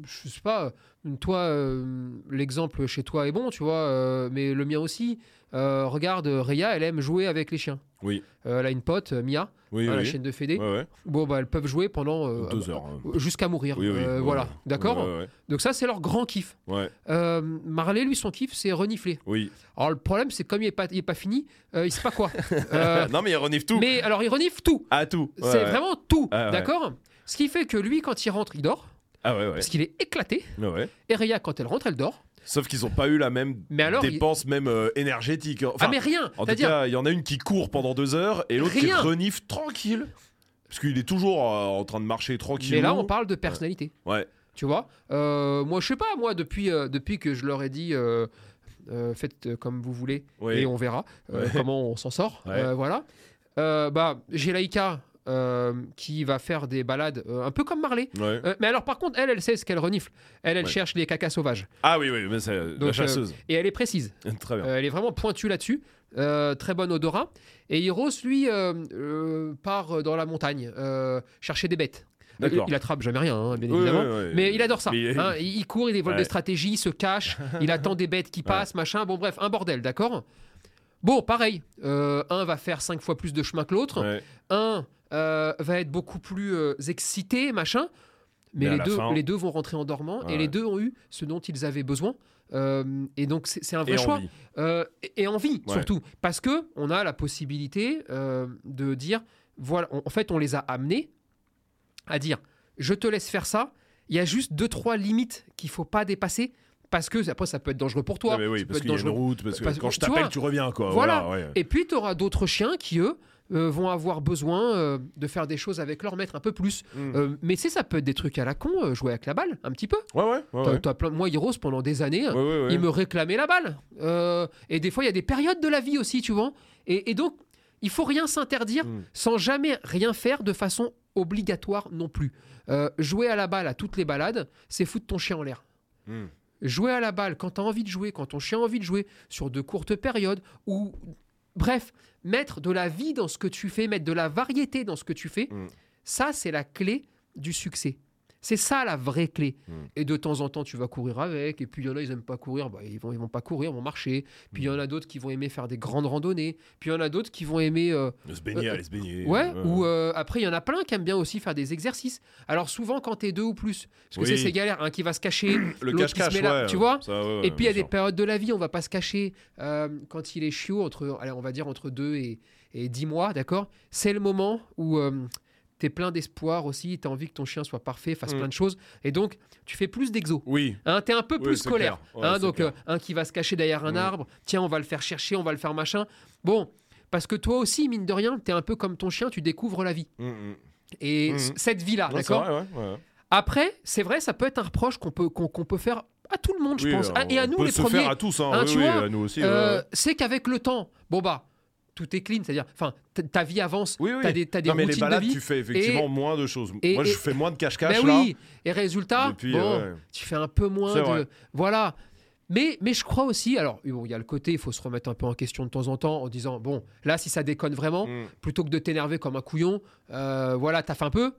je sais pas, toi, euh, l'exemple chez toi est bon, tu vois, euh, mais le mien aussi. Euh, regarde, Réa, elle aime jouer avec les chiens. Oui, Euh, elle a une pote, euh, Mia, oui, hein, la chienne de Fédé. Ouais, ouais. Bon, bah, elles peuvent jouer pendant euh, Deux heures. hein. jusqu'à mourir. Oui, oui. Euh, ouais, voilà, d'accord Donc ça, c'est leur grand kiff. Euh, Marley, lui, son kiff, c'est renifler. Oui. Alors le problème, c'est que comme il n'est pas, il est pas fini, euh, il sait pas quoi. Euh, non, mais il renifle tout. mais alors, il renifle tout. Ah, tout. C'est vraiment tout, Ah, d'accord? Ce qui fait que lui, quand il rentre, il dort, Ah, ouais, ouais. parce qu'il est éclaté. Ouais. Et Rhea, quand elle rentre, elle dort. Sauf qu'ils n'ont pas eu la même Mais alors, il- dépense, même euh, énergétique. Enfin, ah mais rien En tout cas, il y en a une qui court pendant deux heures et l'autre qui renifle tranquille. Parce qu'il est toujours euh, en train de marcher tranquille. mais là, on parle de personnalité. Ouais. Tu vois Euh, Moi, je sais pas, moi, depuis, depuis que je leur ai dit... faites comme vous voulez et on verra Ouais. comment on s'en sort. Voilà. Bah, j'ai Laïka, euh, qui va faire des balades euh, un peu comme Marley. Ouais. Euh, mais alors, par contre, elle, elle sait ce qu'elle renifle. Elle, elle Ouais. cherche les cacas sauvages. Ah oui, oui, mais c'est la chasseuse. Et elle est précise. Très bien. Elle est vraiment pointue là-dessus. Très bon odorat. Et Hiros, lui, part dans la montagne chercher des bêtes. Il, D'accord. il attrape jamais rien, hein, bien Oui, évidemment. oui, oui. Mais il adore ça. Il- hein. il, court, il développe Ouais. des stratégies, il se cache, il attend des bêtes qui passent, machin. Bon, bref, un bordel, d'accord Bon, pareil. un va faire cinq fois plus de chemin que l'autre. Un euh, va être beaucoup plus euh, excité, machin. Mais, les, deux, fin- les deux vont rentrer en dormant et les deux ont eu ce dont ils avaient besoin. Euh, et donc, c'est un vrai Et choix. envie. Et, et envie, Ouais. surtout. Parce que on a la possibilité de dire voilà, on- en fait, on les a amenés à dire je te laisse faire ça. Il y a juste deux, trois limites qu'il faut pas dépasser. Parce que après, ça peut être dangereux pour toi. Ah, mais oui, ça parce qu'il y a une dangereux route, parce que parce quand je t'appelle, tu reviens, quoi. voilà. Voilà, ouais. et puis, tu auras d'autres chiens qui, eux, euh, vont avoir besoin euh, de faire des choses avec leur maître un peu plus. Mm. Euh, mais tu sais, ça peut être des trucs à la con, jouer avec la balle, un petit peu. Ouais, ouais, ouais. T'as- ouais. t'as plein- Moi, Heroes, pendant des années, Ouais, il me réclamait la balle. Et des fois, il y a des périodes de la vie aussi, tu vois. Et, et donc, il faut rien s'interdire Mm. sans jamais rien faire de façon obligatoire non plus. Jouer à la balle à toutes les balades, c'est foutre ton chien en l'air. Mm. Jouer à la balle quand tu as envie de jouer, quand ton chien a envie de jouer, sur de courtes périodes, ou bref, mettre de la vie dans ce que tu fais, mettre de la variété dans ce que tu fais, Mm. ça c'est la clé du succès. C'est ça la vraie clé. Mm. Et de temps en temps, tu vas courir avec. Et puis il y en a, ils aiment pas courir, bah, ils vont, ils vont pas courir, ils vont marcher. Puis il y en a d'autres qui vont aimer faire des grandes randonnées. Puis il y en a d'autres qui vont aimer euh, De se baigner, Euh, aller se baigner. Ouais, ou euh, après, il y en a plein qui aiment bien aussi faire des exercices. Alors souvent, quand t'es deux ou plus, parce que Oui. c'est galère, un qui va se cacher, le l'autre qui se met là, ouais, tu vois? ça, ouais, et puis il y a des sûr. périodes de la vie, on va pas se cacher. euh, quand il est chiot, entre, allez, on va dire entre 2 et, et 10 mois, d'accord? C'est le moment où tu es plein d'espoir aussi, tu as envie que ton chien soit parfait, fasse Mm. plein de choses. Et donc, tu fais plus d'exo. Oui. Hein, tu es un peu Oui, plus scolaire. Ouais, hein, donc, euh, un qui va se cacher derrière un Mm. arbre, tiens, on va le faire chercher, on va le faire machin. Bon, parce que toi aussi, mine de rien, tu es un peu comme ton chien, tu découvres la vie. Mm. Et cette vie-là, d'accord vrai, ouais, ouais. Après, c'est vrai, ça peut être un reproche qu'on peut, qu'on peut faire à tout le monde, je pense. euh, Ah, Et à nous, peut les se premiers. faire à tous, hein. Hein, oui, tu oui, vois, à nous aussi. Euh, ouais. c'est qu'avec le temps, bon bah, tout est clean, c'est-à-dire, enfin, ta vie avance, Oui, oui. t'as des, t'as des non, mais les routines de balades, vie. tu fais effectivement moins de choses. et- Moi, je et- fais moins de cache-cache là. oui, et résultat, Depuis, bon, euh, ouais. tu fais un peu moins de, vrai. voilà. Mais, mais je crois aussi, alors bon, il y a le côté, il faut se remettre un peu en question de temps en temps en disant, bon, là, si ça déconne vraiment, Mm. plutôt que de t'énerver comme un couillon, euh, voilà, t'as fait un peu.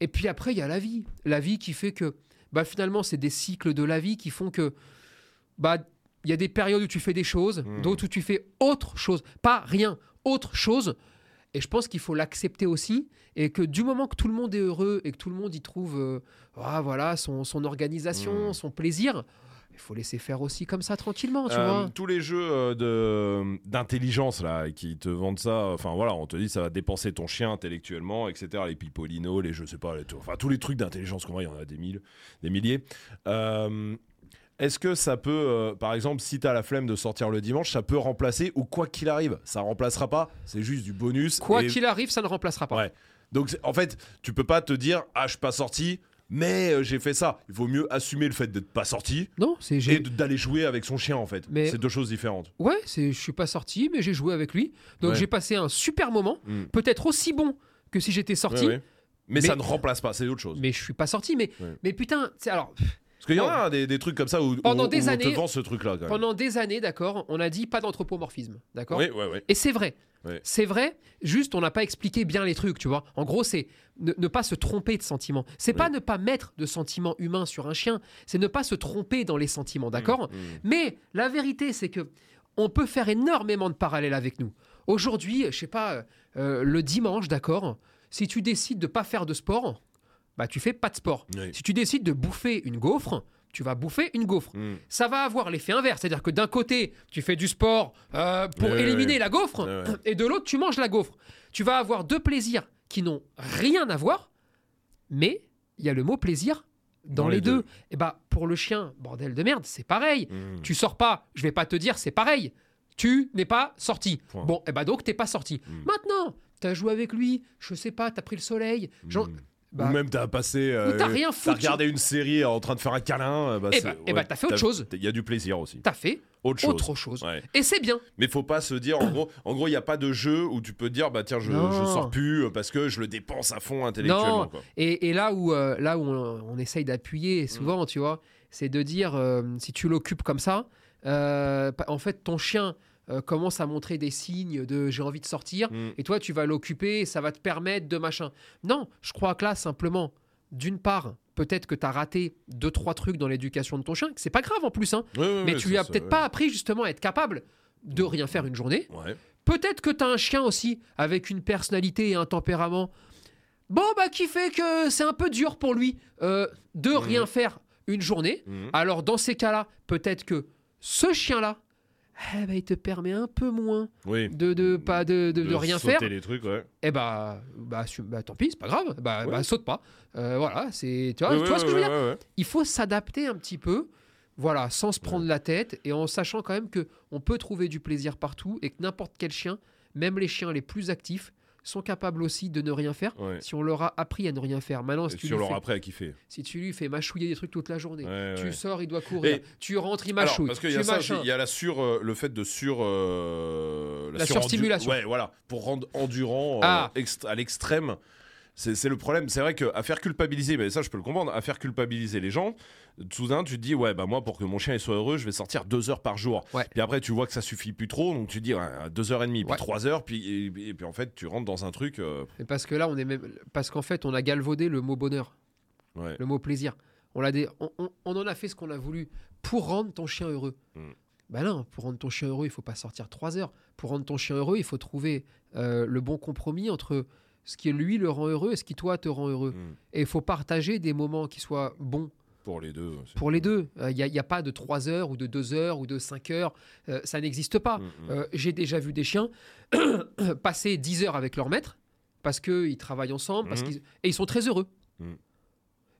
Et puis après, il y a la vie. La vie qui fait que, bah, finalement, c'est des cycles de la vie qui font que, bah, il y a des périodes où tu fais des choses, Mm. d'autres où tu fais autre chose. Pas rien, autre chose. Et je pense qu'il faut l'accepter aussi. Et que du moment que tout le monde est heureux et que tout le monde y trouve euh, ah, voilà, son, son organisation, Mm. son plaisir, il faut laisser faire aussi comme ça tranquillement, tu Euh, vois. tous les jeux euh, de d'intelligence là qui te vendent ça enfin voilà on te dit ça va dépenser ton chien intellectuellement etc les pipolino les je sais pas les, enfin tous les trucs d'intelligence qu'on voit il y en a des mille des milliers Euh, est-ce que ça peut, euh, par exemple, si t'as la flemme de sortir le dimanche, ça peut remplacer ou quoi qu'il arrive, ça remplacera pas. C'est juste du bonus. Quoi et- qu'il arrive, ça ne remplacera pas. Ouais. Donc en fait, tu peux pas te dire ah je suis pas sorti, mais euh, j'ai fait ça. Il vaut mieux assumer le fait d'être pas sorti Non, c'est et j'ai d'aller jouer avec son chien en fait. Mais- C'est deux choses différentes. Ouais, c'est je suis pas sorti, mais j'ai joué avec lui. Donc Ouais. j'ai passé un super moment, Mm. peut-être aussi bon que si j'étais sorti, Ouais. Mais, Mais- ça ne remplace pas, c'est autre chose. mais je suis pas sorti. Mais, mais putain, c'est alors Parce qu'il y en a hein, des, des trucs comme ça où, Pendant où- des où on années- te vend ce truc-là. quand même. pendant des années, d'accord, on a dit pas d'anthropomorphisme, d'accord. Oui, ouais, ouais. Et c'est vrai. Ouais. C'est vrai, juste on n'a pas expliqué bien les trucs, tu vois. En gros, c'est ne, ne pas se tromper de sentiments. C'est pas ne pas mettre de sentiments humains sur un chien, c'est ne pas se tromper dans les sentiments, d'accord Mm, mm. Mais la vérité, c'est que on peut faire énormément de parallèles avec nous. Aujourd'hui, je sais pas, euh, le dimanche, d'accord, si tu décides de pas faire de sport, bah tu fais pas de sport. Oui. Si tu décides de bouffer une gaufre, tu vas bouffer une gaufre. Mm. Ça va avoir l'effet inverse, c'est-à-dire que d'un côté, tu fais du sport euh, pour éliminer la gaufre, ouais. et de l'autre, tu manges la gaufre. Tu vas avoir deux plaisirs qui n'ont rien à voir, mais il y a le mot plaisir dans, Dans les, les deux. deux. Et bah pour le chien, bordel de merde, c'est pareil. Mm. Tu sors pas, je vais pas te dire c'est pareil. Tu n'es pas sorti. Point. Bon, et bah donc t'es pas sorti. Mm. Maintenant, t'as joué avec lui, je sais pas, t'as pris le soleil. J'en- Mm. Bah, Ou même t'as passé. ou t'as euh, rien T'as foutu. regardé une série en train de faire un câlin. euh, Bah, Eh c'est- bah- eh bah, t'as fait autre chose. Il y a du plaisir aussi. T'as fait Autre chose. autre chose. Ouais. Et c'est bien. Mais faut pas se dire, en gros, en gros, il n'y a pas de jeu où tu peux dire, bah tiens, je, je sors plus euh, parce que je le dépense à fond intellectuellement. Non. quoi. Et, et là où, euh, là où on, on essaye d'appuyer souvent, tu vois, c'est de dire euh, si tu l'occupes comme ça, euh, en fait, ton chien euh, commence à montrer des signes de j'ai envie de sortir, Mm. et toi, tu vas l'occuper, et ça va te permettre de machin. Non, je crois que là, simplement, d'une part, peut-être que tu as raté deux, trois trucs dans l'éducation de ton chien, que c'est pas grave en plus, hein, mais tu lui as peut-être pas appris justement à être capable de rien faire une journée. Ouais. Peut-être que tu as un chien aussi avec une personnalité et un tempérament. Bon, bah, qui fait que c'est un peu dur pour lui euh, de rien faire une journée. Mhm. Alors, dans ces cas-là, peut-être que ce chien-là, eh ben, il te permet un peu moins Oui. de, de, pas de, de- de rien sauter faire. les trucs, ouais. Eh bah, bah, bah, tant pis, c'est pas grave. Bah, Ouais. bah, saute pas. Euh, voilà, c'est. Tu vois, Ouais, tu vois ce que je veux dire? il faut s'adapter un petit peu, voilà, sans se prendre la tête et en sachant quand même que on peut trouver du plaisir partout et que n'importe quel chien, même les chiens les plus actifs, sont capables aussi de ne rien faire Ouais. si on leur a appris à ne rien faire. Maintenant, si tu, lui leur à kiffer. si tu lui fais mâchouiller des trucs toute la journée, Ouais, tu ouais. sors, il doit courir, Et- tu rentres, il Alors, mâchouille, parce qu'il y a ça il y a la sur, euh, le fait de sur, euh, La surstimulation. Ouais, voilà, pour rendre endurant euh, Ah. à l'extrême. C'est le problème. C'est vrai qu'à faire culpabiliser, mais ça je peux le comprendre, à faire culpabiliser les gens, soudain tu te dis, ouais, bah moi pour que mon chien il soit heureux, je vais sortir deux heures par jour. Ouais. Puis après tu vois que ça suffit plus trop, donc tu te dis, ouais, deux heures et demie, puis Ouais. trois heures, puis, et, et puis en fait tu rentres dans un truc. euh, Mais parce que là, on est même, parce qu'en fait, on a galvaudé le mot bonheur, le mot plaisir. On dé- on, on- on en a fait ce qu'on a voulu pour rendre ton chien heureux. Mm. Ben non, pour rendre ton chien heureux, il faut pas sortir trois heures. Pour rendre ton chien heureux, il faut trouver euh, le bon compromis entre ce qui lui le rend heureux et ce qui toi te rend heureux. Mm. Et il faut partager des moments qui soient bons Pour les deux. pour les deux. Il n'y a, y a pas de trois heures ou de deux heures ou de cinq heures. Euh, ça n'existe pas. Mm, mm. Euh, J'ai déjà vu des chiens passer 10 heures avec leur maître parce qu'ils travaillent ensemble parce qu'ils- et ils sont très heureux.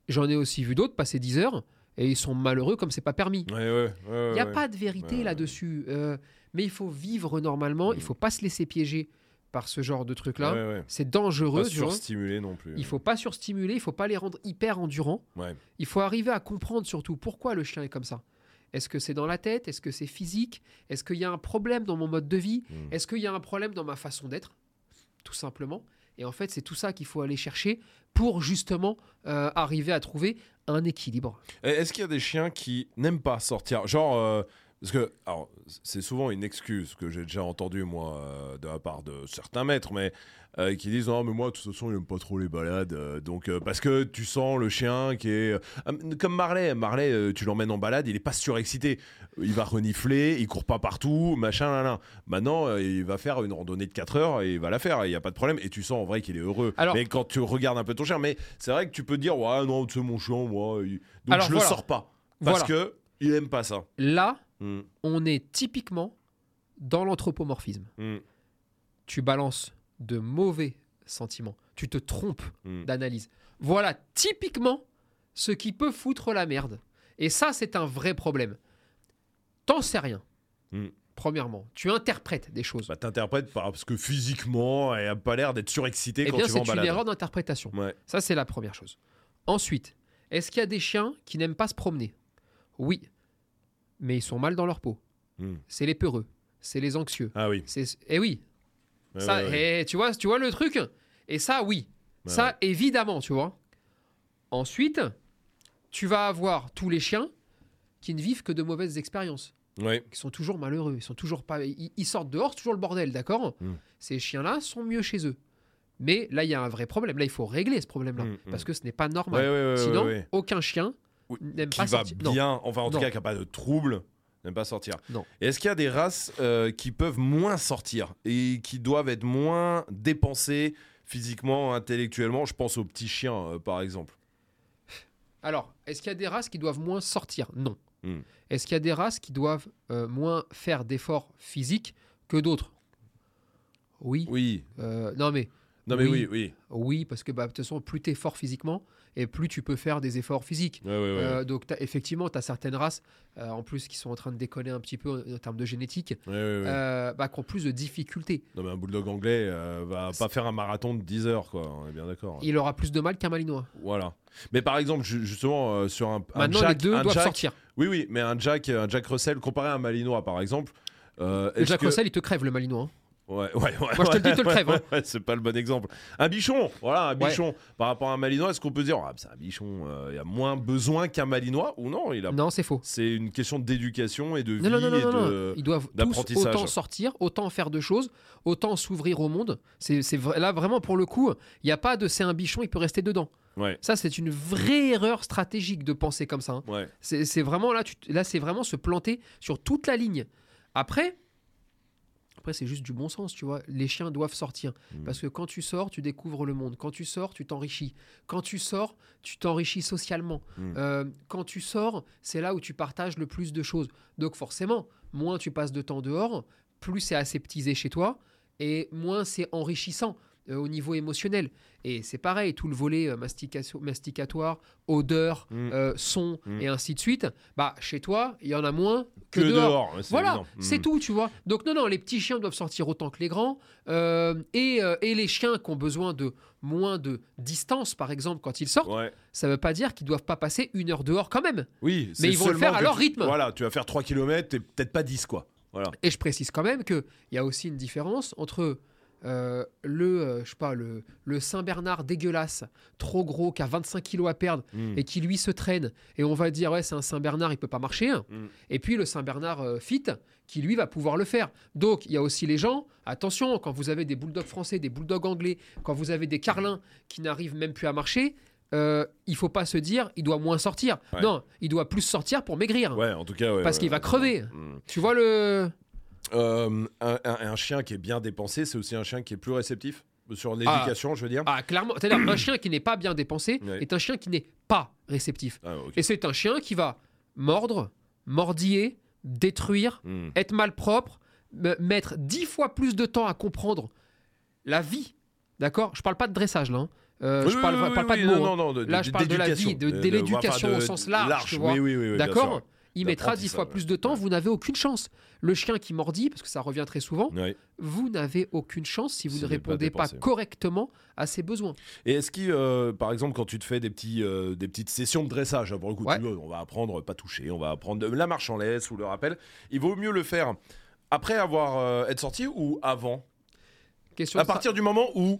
J'en ai aussi vu d'autres passer 10 heures et ils sont malheureux comme c'est pas permis. Ouais, ouais, ouais, Il n'y a pas de vérité Ouais. là-dessus. Euh, mais il faut vivre normalement. Il faut pas se laisser piéger par ce genre de truc-là. Ouais, ouais. C'est dangereux. Pas surstimuler non plus. Il faut pas surstimuler. Il faut pas les rendre hyper endurants. Ouais. Il faut arriver à comprendre surtout pourquoi le chien est comme ça. Est-ce que c'est dans la tête? Est-ce que c'est physique? Est-ce qu'il y a un problème dans mon mode de vie? Mm. Est-ce qu'il y a un problème dans ma façon d'être? Tout simplement. Et en fait, c'est tout ça qu'il faut aller chercher pour justement euh, arriver à trouver un équilibre. Est-ce qu'il y a des chiens qui n'aiment pas sortir? Genre, euh, parce que alors, c'est souvent une excuse que j'ai déjà entendue, moi, euh, de la part de certains maîtres, mais euh, qui disent Non, mais moi, de toute façon, il n'aime pas trop les balades. euh, donc, parce que tu sens le chien qui est. euh, comme Marley. Marley, tu l'emmènes en balade, il est pas surexcité. Il va renifler, il court pas partout, machin, là, là. Maintenant, il va faire une randonnée de 4 heures et il va la faire, il n'y a pas de problème. Et tu sens en vrai qu'il est heureux. Alors- mais quand tu regardes un peu ton chien, mais c'est vrai que tu peux te dire Ouais, non, sais, mon chien, moi. il- Donc, Alors, je voilà. le sors pas. Parce Voilà. que il aime pas ça. Là, Mm, on est typiquement dans l'anthropomorphisme. mm, Tu balances de mauvais sentiments. Tu te trompes mm. d'analyse. Voilà typiquement ce qui peut foutre la merde. Et ça, c'est un vrai problème. T'en sais rien. Premièrement, tu interprètes des choses. Bah, t'interprètes parce que physiquement, elle a pas l'air d'être surexcitée eh quand bien, tu vas en c'est une balade. erreur d'interprétation. Ouais. Ça, c'est la première chose. Ensuite, est-ce qu'il y a des chiens qui n'aiment pas se promener? Oui. Mais ils sont mal dans leur peau. Mm. C'est les peureux. C'est les anxieux. Ah oui. C'est... Eh oui. Ça, ouais, ouais. eh, tu, vois, tu vois le truc? Et ça, oui. Ça, ouais. évidemment, tu vois. Ensuite, tu vas avoir tous les chiens qui ne vivent que de mauvaises expériences, Ouais. qui sont toujours malheureux, ils sont toujours pas, ils, ils sortent dehors, c'est toujours le bordel, d'accord? Mm. Ces chiens-là sont mieux chez eux. Mais là, il y a un vrai problème. Là, il faut régler ce problème-là Mm, mm. parce que ce n'est pas normal. Sinon, aucun chien n'aime Qui pas va sortir. Non. bien, enfin en tout cas qui n'a pas de trouble, n'aime pas sortir. Non. Et Est-ce qu'il y a des races euh, qui peuvent moins sortir et qui doivent être moins dépensées physiquement, intellectuellement? Je pense aux petits chiens, euh, par exemple. Alors, est-ce qu'il y a des races qui doivent moins sortir? Non. Hmm. Est-ce qu'il y a des races qui doivent euh, moins faire d'efforts physiques que d'autres? Oui. Oui. Non mais Non mais Oui. oui, oui. oui, parce que bah, de toute façon, plus tu es fort physiquement, et plus tu peux faire des efforts physiques. Ouais, ouais, ouais. Euh, donc effectivement, tu as certaines races, euh, en plus, qui sont en train de déconner un petit peu en, en termes de génétique, euh, bah, qui ont plus de difficultés. Non, mais un bulldog anglais va pas faire un marathon de 10 heures, quoi. On est bien d'accord. Il aura plus de mal qu'un malinois. Voilà. Mais par exemple, ju- justement, sur un, un Maintenant, Jack, les deux un doivent Jack- sortir. Oui, oui, mais un Jack, un Jack Russell comparé à un Malinois, par exemple. Le Jack que- Russell, il te crève le malinois. hein. Ouais, ouais, ouais. Moi, je te le dis, te le crève, hein. c'est pas le bon exemple. Un bichon, voilà, un Ouais. bichon. Par rapport à un Malinois, est-ce qu'on peut dire, ah, c'est un bichon, euh, il a moins besoin qu'un Malinois ou non il a... Non, c'est faux. C'est une question d'éducation et de vie Non, non, non, et non, non, de. non. Ils doivent tous d'apprentissage. autant sortir, autant faire de choses, autant s'ouvrir au monde. C'est là vraiment pour le coup, il n'y a pas de c'est un bichon, il peut rester dedans. Ouais, Ça, c'est une vraie erreur stratégique de penser comme ça. hein. ouais. C'est c'est vraiment là, tu, là, c'est vraiment se planter sur toute la ligne. Après, après c'est juste du bon sens, tu vois. Les chiens doivent sortir Mm. parce que quand tu sors, tu découvres le monde. Quand tu sors, tu t'enrichis. Quand tu sors, tu t'enrichis socialement. Mm. Euh, quand tu sors, c'est là où tu partages le plus de choses. Donc forcément, moins tu passes de temps dehors, plus c'est aseptisé chez toi et moins c'est enrichissant euh, au niveau émotionnel. Et c'est pareil, tout le volet euh, mastication- masticatoire, odeur, Mm. euh, son Mm. et ainsi de suite, bah chez toi, il y en a moins que, Que dehors. Voilà, évident. c'est Mm. tout, tu vois. Donc non, non, les petits chiens doivent sortir autant que les grands. euh, et, et les chiens qui ont besoin de moins de distance, par exemple, quand ils sortent, Ouais. ça veut pas dire qu'ils doivent pas passer une heure dehors quand même. Oui, c'est ils vont le faire à leur tu- rythme. Voilà, tu vas faire 3 km et peut-être pas 10, quoi. Voilà. Et je précise quand même qu'il y a aussi une différence entre euh, le, euh, je sais pas, le, le Saint-Bernard dégueulasse, trop gros, qui a 25 kilos à perdre Mm. et qui lui se traîne, et on va dire, ouais, c'est un Saint-Bernard, il peut pas marcher. hein. Mm. Et puis le Saint-Bernard euh, fit, qui lui va pouvoir le faire. Donc il y a aussi les gens, attention, quand vous avez des bulldogs français, des bulldogs anglais, quand vous avez des carlins qui n'arrivent même plus à marcher, euh, il faut pas se dire, il doit moins sortir. Ouais. Non, il doit plus sortir pour maigrir. Ouais, en tout cas, ouais. Parce qu'il va crever. Mm. Tu vois le... Euh, un, un- un chien qui est bien dépensé, c'est aussi un chien qui est plus réceptif sur l'éducation, je veux dire. Ah, clairement. C'est-à-dire, un chien qui n'est pas bien dépensé est un chien qui n'est pas réceptif. Ah. Et c'est un chien qui va mordre, mordiller, détruire, Mm. être malpropre, me- mettre dix fois plus de temps à comprendre la vie. D'accord? Je parle pas de dressage là. hein. Euh, Oui, je parle, oui, parle pas de mots. non, hein. non, de- Là, je parle de la vie, de- d'éducation enfin, au sens large, tu vois. Oui, oui, oui, oui, bien D'accord? Il mettra dix fois plus de temps, vous n'avez aucune chance. Le chien qui mordit, parce que ça revient très souvent, vous n'avez aucune chance si vous ne pas répondez pas, correctement à ses besoins. Et est-ce qu'il, euh, par exemple, quand tu te fais des, petits, euh, des petites sessions de dressage, hein, pour le coup, Ouais. tu veux, on va apprendre pas toucher, on va apprendre la marche en laisse ou le rappel, il vaut mieux le faire après avoir euh, être sorti ou avant? Question À partir du moment où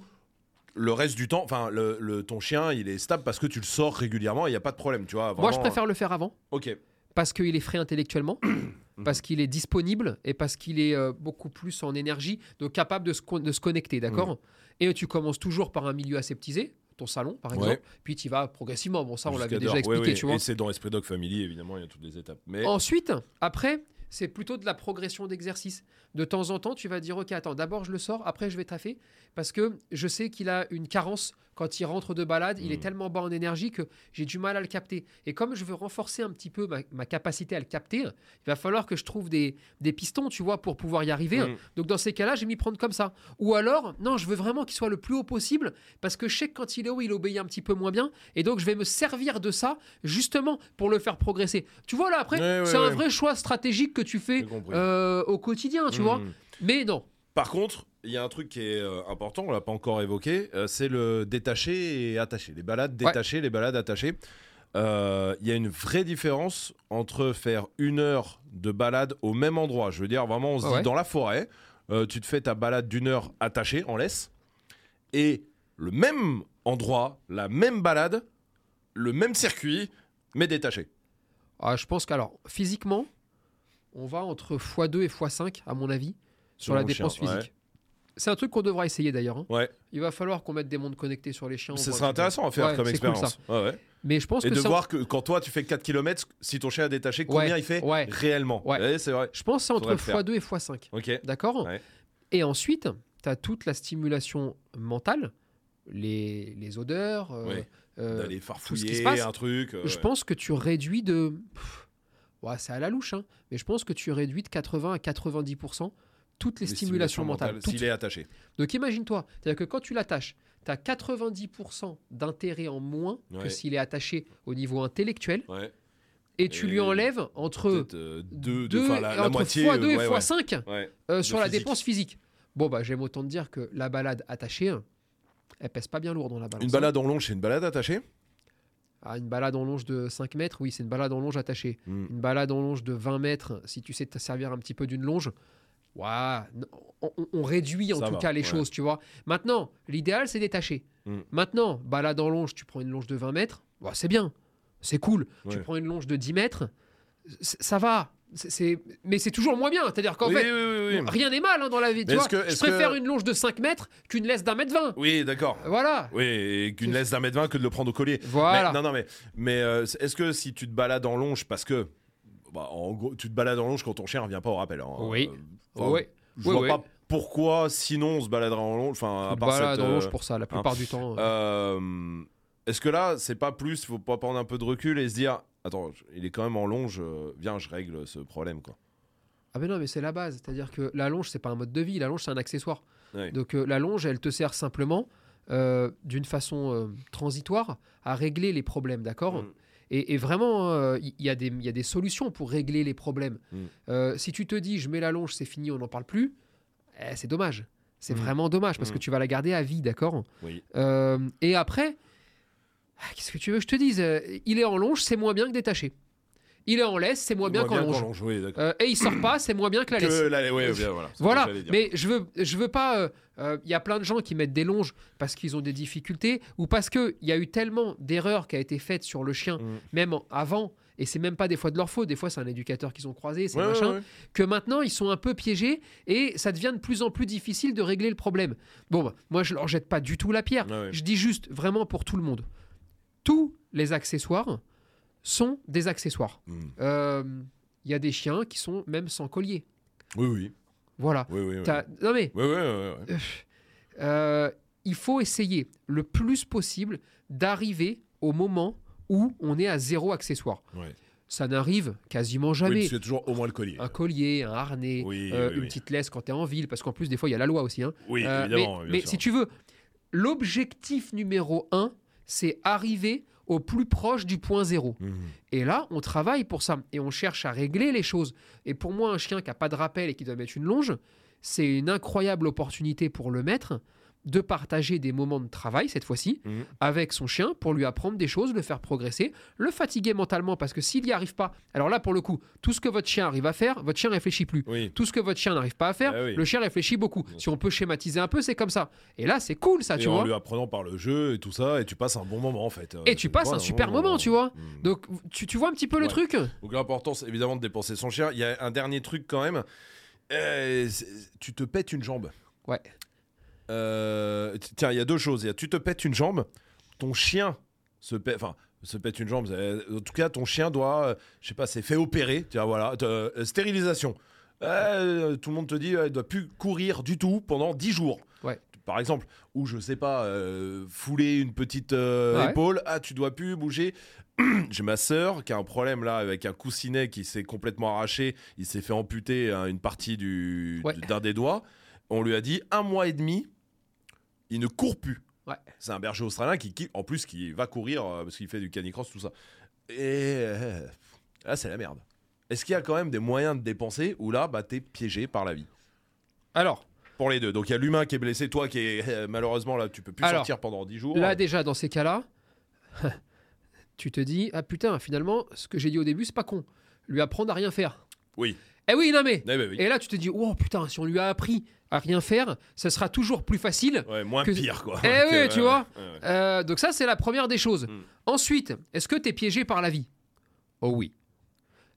le reste du temps, enfin, le, le- ton chien, il est stable parce que tu le sors régulièrement il n'y a pas de problème, tu vois. Moi, je vraiment, préfère le faire avant. Ok. Parce qu'il est frais intellectuellement, parce qu'il est disponible et parce qu'il est euh, beaucoup plus en énergie, donc capable de se, con- de se connecter, d'accord Et tu commences toujours par un milieu aseptisé, ton salon par exemple, Ouais. puis tu vas progressivement. Bon, ça, on l'avait déjà expliqué, tu vois. Et c'est dans Esprit Dog Family, évidemment, il y a toutes les étapes. Mais Ensuite, après, c'est plutôt de la progression d'exercice. De temps en temps, tu vas dire, ok, attends, d'abord je le sors, après je vais taffer, parce que je sais qu'il a une carence quand il rentre de balade, il est Mm. tellement bas en énergie que j'ai du mal à le capter. Et comme je veux renforcer un petit peu ma, ma capacité à le capter, il va falloir que je trouve des, des pistons, tu vois, pour pouvoir y arriver. Mm. Donc dans ces cas-là, je vais m'y prendre comme ça. Ou alors, non, je veux vraiment qu'il soit le plus haut possible, parce que je sais que quand il est haut, il obéit un petit peu moins bien, et donc je vais me servir de ça, justement, pour le faire progresser. Tu vois, là, après, Ouais, ouais, c'est un ouais. vrai choix stratégique que tu fais euh, au quotidien, tu Mm. vois. Mais non. Par contre, il y a un truc qui est euh, important, on l'a pas encore évoqué, euh, c'est le détaché et attaché. Les balades détachées, les balades attachées. Euh, Il y a une vraie différence entre faire une heure de balade au même endroit. Je veux dire, vraiment, on se dit ouais. dans la forêt, tu te fais ta balade d'une heure attachée en laisse, et le même endroit, la même balade, le même circuit, mais détaché. Ah, je pense qu'alors, physiquement, on va entre x2 et x5, à mon avis, sur la chien, dépense physique. C'est un truc qu'on devra essayer d'ailleurs. hein. Ouais, Il va falloir qu'on mette des mondes connectés sur les chiens. ce serait intéressant à faire Ouais, comme c'est cool, expérience. ça. Ouais, ouais. Mais je pense Et que de ça- voir que quand toi tu fais 4 km, si ton chien est détaché, combien Ouais, il fait ouais. réellement? Ouais. C'est vrai. je pense que c'est entre Faudrait le faire. x2 et x5. Ok. D'accord? Ouais. Et ensuite, tu as toute la stimulation mentale, les, les odeurs. euh, Ouais. euh, D'aller ce qui farfouiller se passe, un truc. euh, je ouais. pense que tu réduis de. Pff, ouais, c'est à la louche, hein, mais je pense que tu réduis de 80 à 90% toutes les, Les stimulations, mentales. S'il est attaché. Donc imagine-toi, c'est-à-dire que quand tu l'attaches, tu as 90% d'intérêt en moins que s'il est attaché au niveau intellectuel Ouais. et tu Et lui enlèves entre Peut-être euh, deux, deux, deux- enfin, la, la entre moitié. x2 euh, et ouais, x5 Ouais. euh, sur la physique. dépense physique. Bon, bah j'aime autant te dire que la balade attachée, elle pèse pas bien lourd dans la balance. Une balade en longe, c'est une balade attachée? Ah, une balade en longe de 5 mètres, oui, c'est une balade en longe attachée. Hmm. Une balade en longe de 20 mètres, si tu sais te servir un petit peu d'une longe, on, réduit en Ça tout va, cas les ouais. choses, tu vois. Maintenant, l'idéal, c'est détacher. Mm. Maintenant, balade en longe, tu prends une longe de 20 mètres, ouah, c'est bien, c'est cool. Tu prends une longe de 10 mètres, ça va. C'est- Mais c'est toujours moins bien. C'est-à-dire qu'en oui, fait, oui, oui, rien n'est mal hein, dans la vie. Tu vois. que- Je préfère que- une longe de 5 mètres qu'une laisse d'un mètre 20. Oui, d'accord. Voilà. Oui, et qu'une laisse d'un mètre vingt que de le prendre au collier. Voilà. Mais, non, non, mais, mais euh, est-ce que si tu te balades en longe, parce que, bah, en gros, tu te balades en longe quand ton chien revient pas au rappel. hein. Oui. Euh, enfin, Ouais. Je vois pas pourquoi, sinon, on se baladerait en longe. Enfin, à part cette, en longe euh, pour ça, la plupart du temps. euh, Est-ce que là, c'est pas plus, faut pas prendre un peu de recul et se dire, attends, il est quand même en longe, viens, je règle ce problème, quoi. Ah mais non, mais c'est la base. C'est-à-dire que la longe, c'est pas un mode de vie. La longe, c'est un accessoire. Donc euh, la longe, elle te sert simplement, euh, d'une façon transitoire, à régler les problèmes, d'accord? Mm. Et, et vraiment, euh, il y, a des- il y a des solutions pour régler les problèmes. Mm. Euh, si tu te dis, je mets la longe, c'est fini, on n'en parle plus, eh, c'est dommage. C'est Mm. vraiment dommage parce Mm. que tu vas la garder à vie, d'accord? Oui. Euh, Et après, ah, qu'est-ce que tu veux que je te dise? Il est en longe, c'est moins bien que détaché. Il est en laisse, c'est moins bien qu'en longe. oui, d'accord. Euh, et il sort pas, c'est moins bien que la laisse. Que la- ouais, bien, voilà. Voilà, mais je veux, je veux pas. euh, euh, Il y a plein de gens qui mettent des longes parce qu'ils ont des difficultés ou parce qu'il y a eu tellement d'erreurs qui a été faites sur le chien, Mm. même avant, et c'est même pas des fois de leur faute, des fois c'est un éducateur qu'ils ont croisé, c'est Ouais, machin, ouais. que maintenant ils sont un peu piégés et ça devient de plus en plus difficile de régler le problème. Bon, bah, moi je leur jette pas du tout la pierre, je dis juste vraiment pour tout le monde. Tous les accessoires sont des accessoires. Mm. Euh, Il y a des chiens qui sont même sans collier. Oui, oui. Voilà. Oui, oui, oui. Non mais euh, il faut essayer le plus possible d'arriver au moment où on est à zéro accessoire. Ouais. Ça n'arrive quasiment jamais. a toujours au moins le collier. un collier, un harnais, euh, une petite laisse quand tu es en ville, parce qu'en plus, des fois, il y a la loi aussi. hein. Oui, Euh, évidemment. mais bien mais sûr. si tu veux, l'objectif numéro un, c'est arriver au plus proche du point zéro. Mhm. Et là, on travaille pour ça. Et on cherche à régler les choses. Et pour moi, un chien qui n'a pas de rappel et qui doit mettre une longe, c'est une incroyable opportunité pour le maître de partager des moments de travail, cette fois-ci, Mhm. avec son chien pour lui apprendre des choses, le faire progresser, le fatiguer mentalement, parce que s'il n'y arrive pas, alors là, pour le coup, tout ce que votre chien arrive à faire, votre chien réfléchit plus. Oui. Tout ce que votre chien n'arrive pas à faire, Ah oui. le chien réfléchit beaucoup. Si on peut schématiser un peu, c'est comme ça. Et là, c'est cool, ça, et tu en vois. lui apprenant par le jeu et tout ça, et tu passes un bon moment en fait. Et tu passes un super moment, tu vois. Mhm. Donc, tu, tu vois un petit peu le truc Donc l'important, c'est évidemment de dépenser son chien. Il y a un dernier truc quand même. Euh, tu te pètes une jambe. Ouais. Euh, tiens, il y a deux choses. Il y a tu te pètes une jambe, ton chien se pète. Enfin, se pète une jambe. euh, En tout cas, ton chien doit, euh, je sais pas, c'est fait opérer. Tiens, voilà, euh, stérilisation. Euh, tout le monde te dit, il doit plus courir du tout pendant 10 jours. Ouais. Par exemple, ou je sais pas, fouler une petite Ouais. épaule. Ah, tu dois plus bouger. J'ai ma sœur qui a un problème là avec un coussinet qui s'est complètement arraché. Il s'est fait amputer hein, une partie du Ouais. d'un des doigts. On lui a dit un mois et demi, il ne court plus. Ouais. C'est un berger australien qui, qui- en plus, qui va courir euh, parce qu'il fait du canicross, tout ça. Et euh, là, c'est la merde. Est-ce qu'il y a quand même des moyens de dépenser ou là, bah, t'es piégé par la vie? Alors, Pour les deux. Donc il y a l'humain qui est blessé, toi qui est euh, malheureusement là, tu peux plus Alors, sortir pendant 10 jours. Là, déjà, dans ces cas-là, tu te dis Ah putain, finalement, ce que j'ai dit au début, c'est pas con. Lui apprendre à rien faire. Oui. Eh oui, non mais. Eh ben oui. Et là, tu te dis Oh putain, si on lui a appris à rien faire, ça sera toujours plus facile. Ouais, moins que- pire quoi. Eh oui, ouais, tu ouais, vois. Euh, donc, ça, c'est la première des choses. Mm. Ensuite, est-ce que tu es piégé par la vie? Oh oui.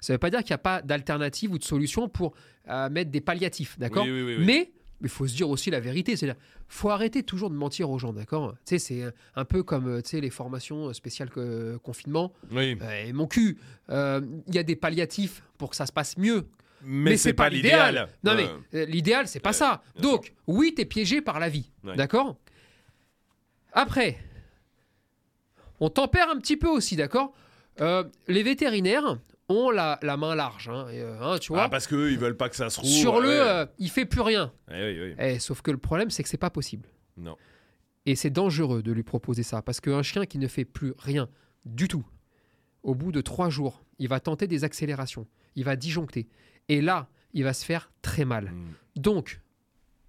Ça veut pas dire qu'il n'y a pas d'alternative ou de solution pour euh, mettre des palliatifs, d'accord? Oui, oui. Mais il faut se dire aussi la vérité, c'est-à-dire faut arrêter toujours de mentir aux gens, d'accord? Tu sais, c'est un- peu comme euh, tu sais les formations spéciales que- confinement. Oui. Euh, et mon cul, euh, il y a des palliatifs pour que ça se passe mieux, Mais, c'est pas l'idéal. Non Ouais. mais euh, l'idéal c'est pas Ouais, ça. Donc oui, t'es piégé par la vie, Ouais. d'accord? Après, on tempère un petit peu aussi, d'accord? Euh, Les vétérinaires ont la, la main large. hein, et, euh, hein, tu vois Ah, parce qu'eux, ils veulent pas que ça se roule. Sur le, il fait plus rien. Eh. Eh, sauf que le problème, c'est que c'est pas possible. Non. Et c'est dangereux de lui proposer ça, parce qu'un chien qui ne fait plus rien du tout, au bout de trois jours, il va tenter des accélérations, il va disjoncter. Et là, il va se faire très mal. Mm. Donc,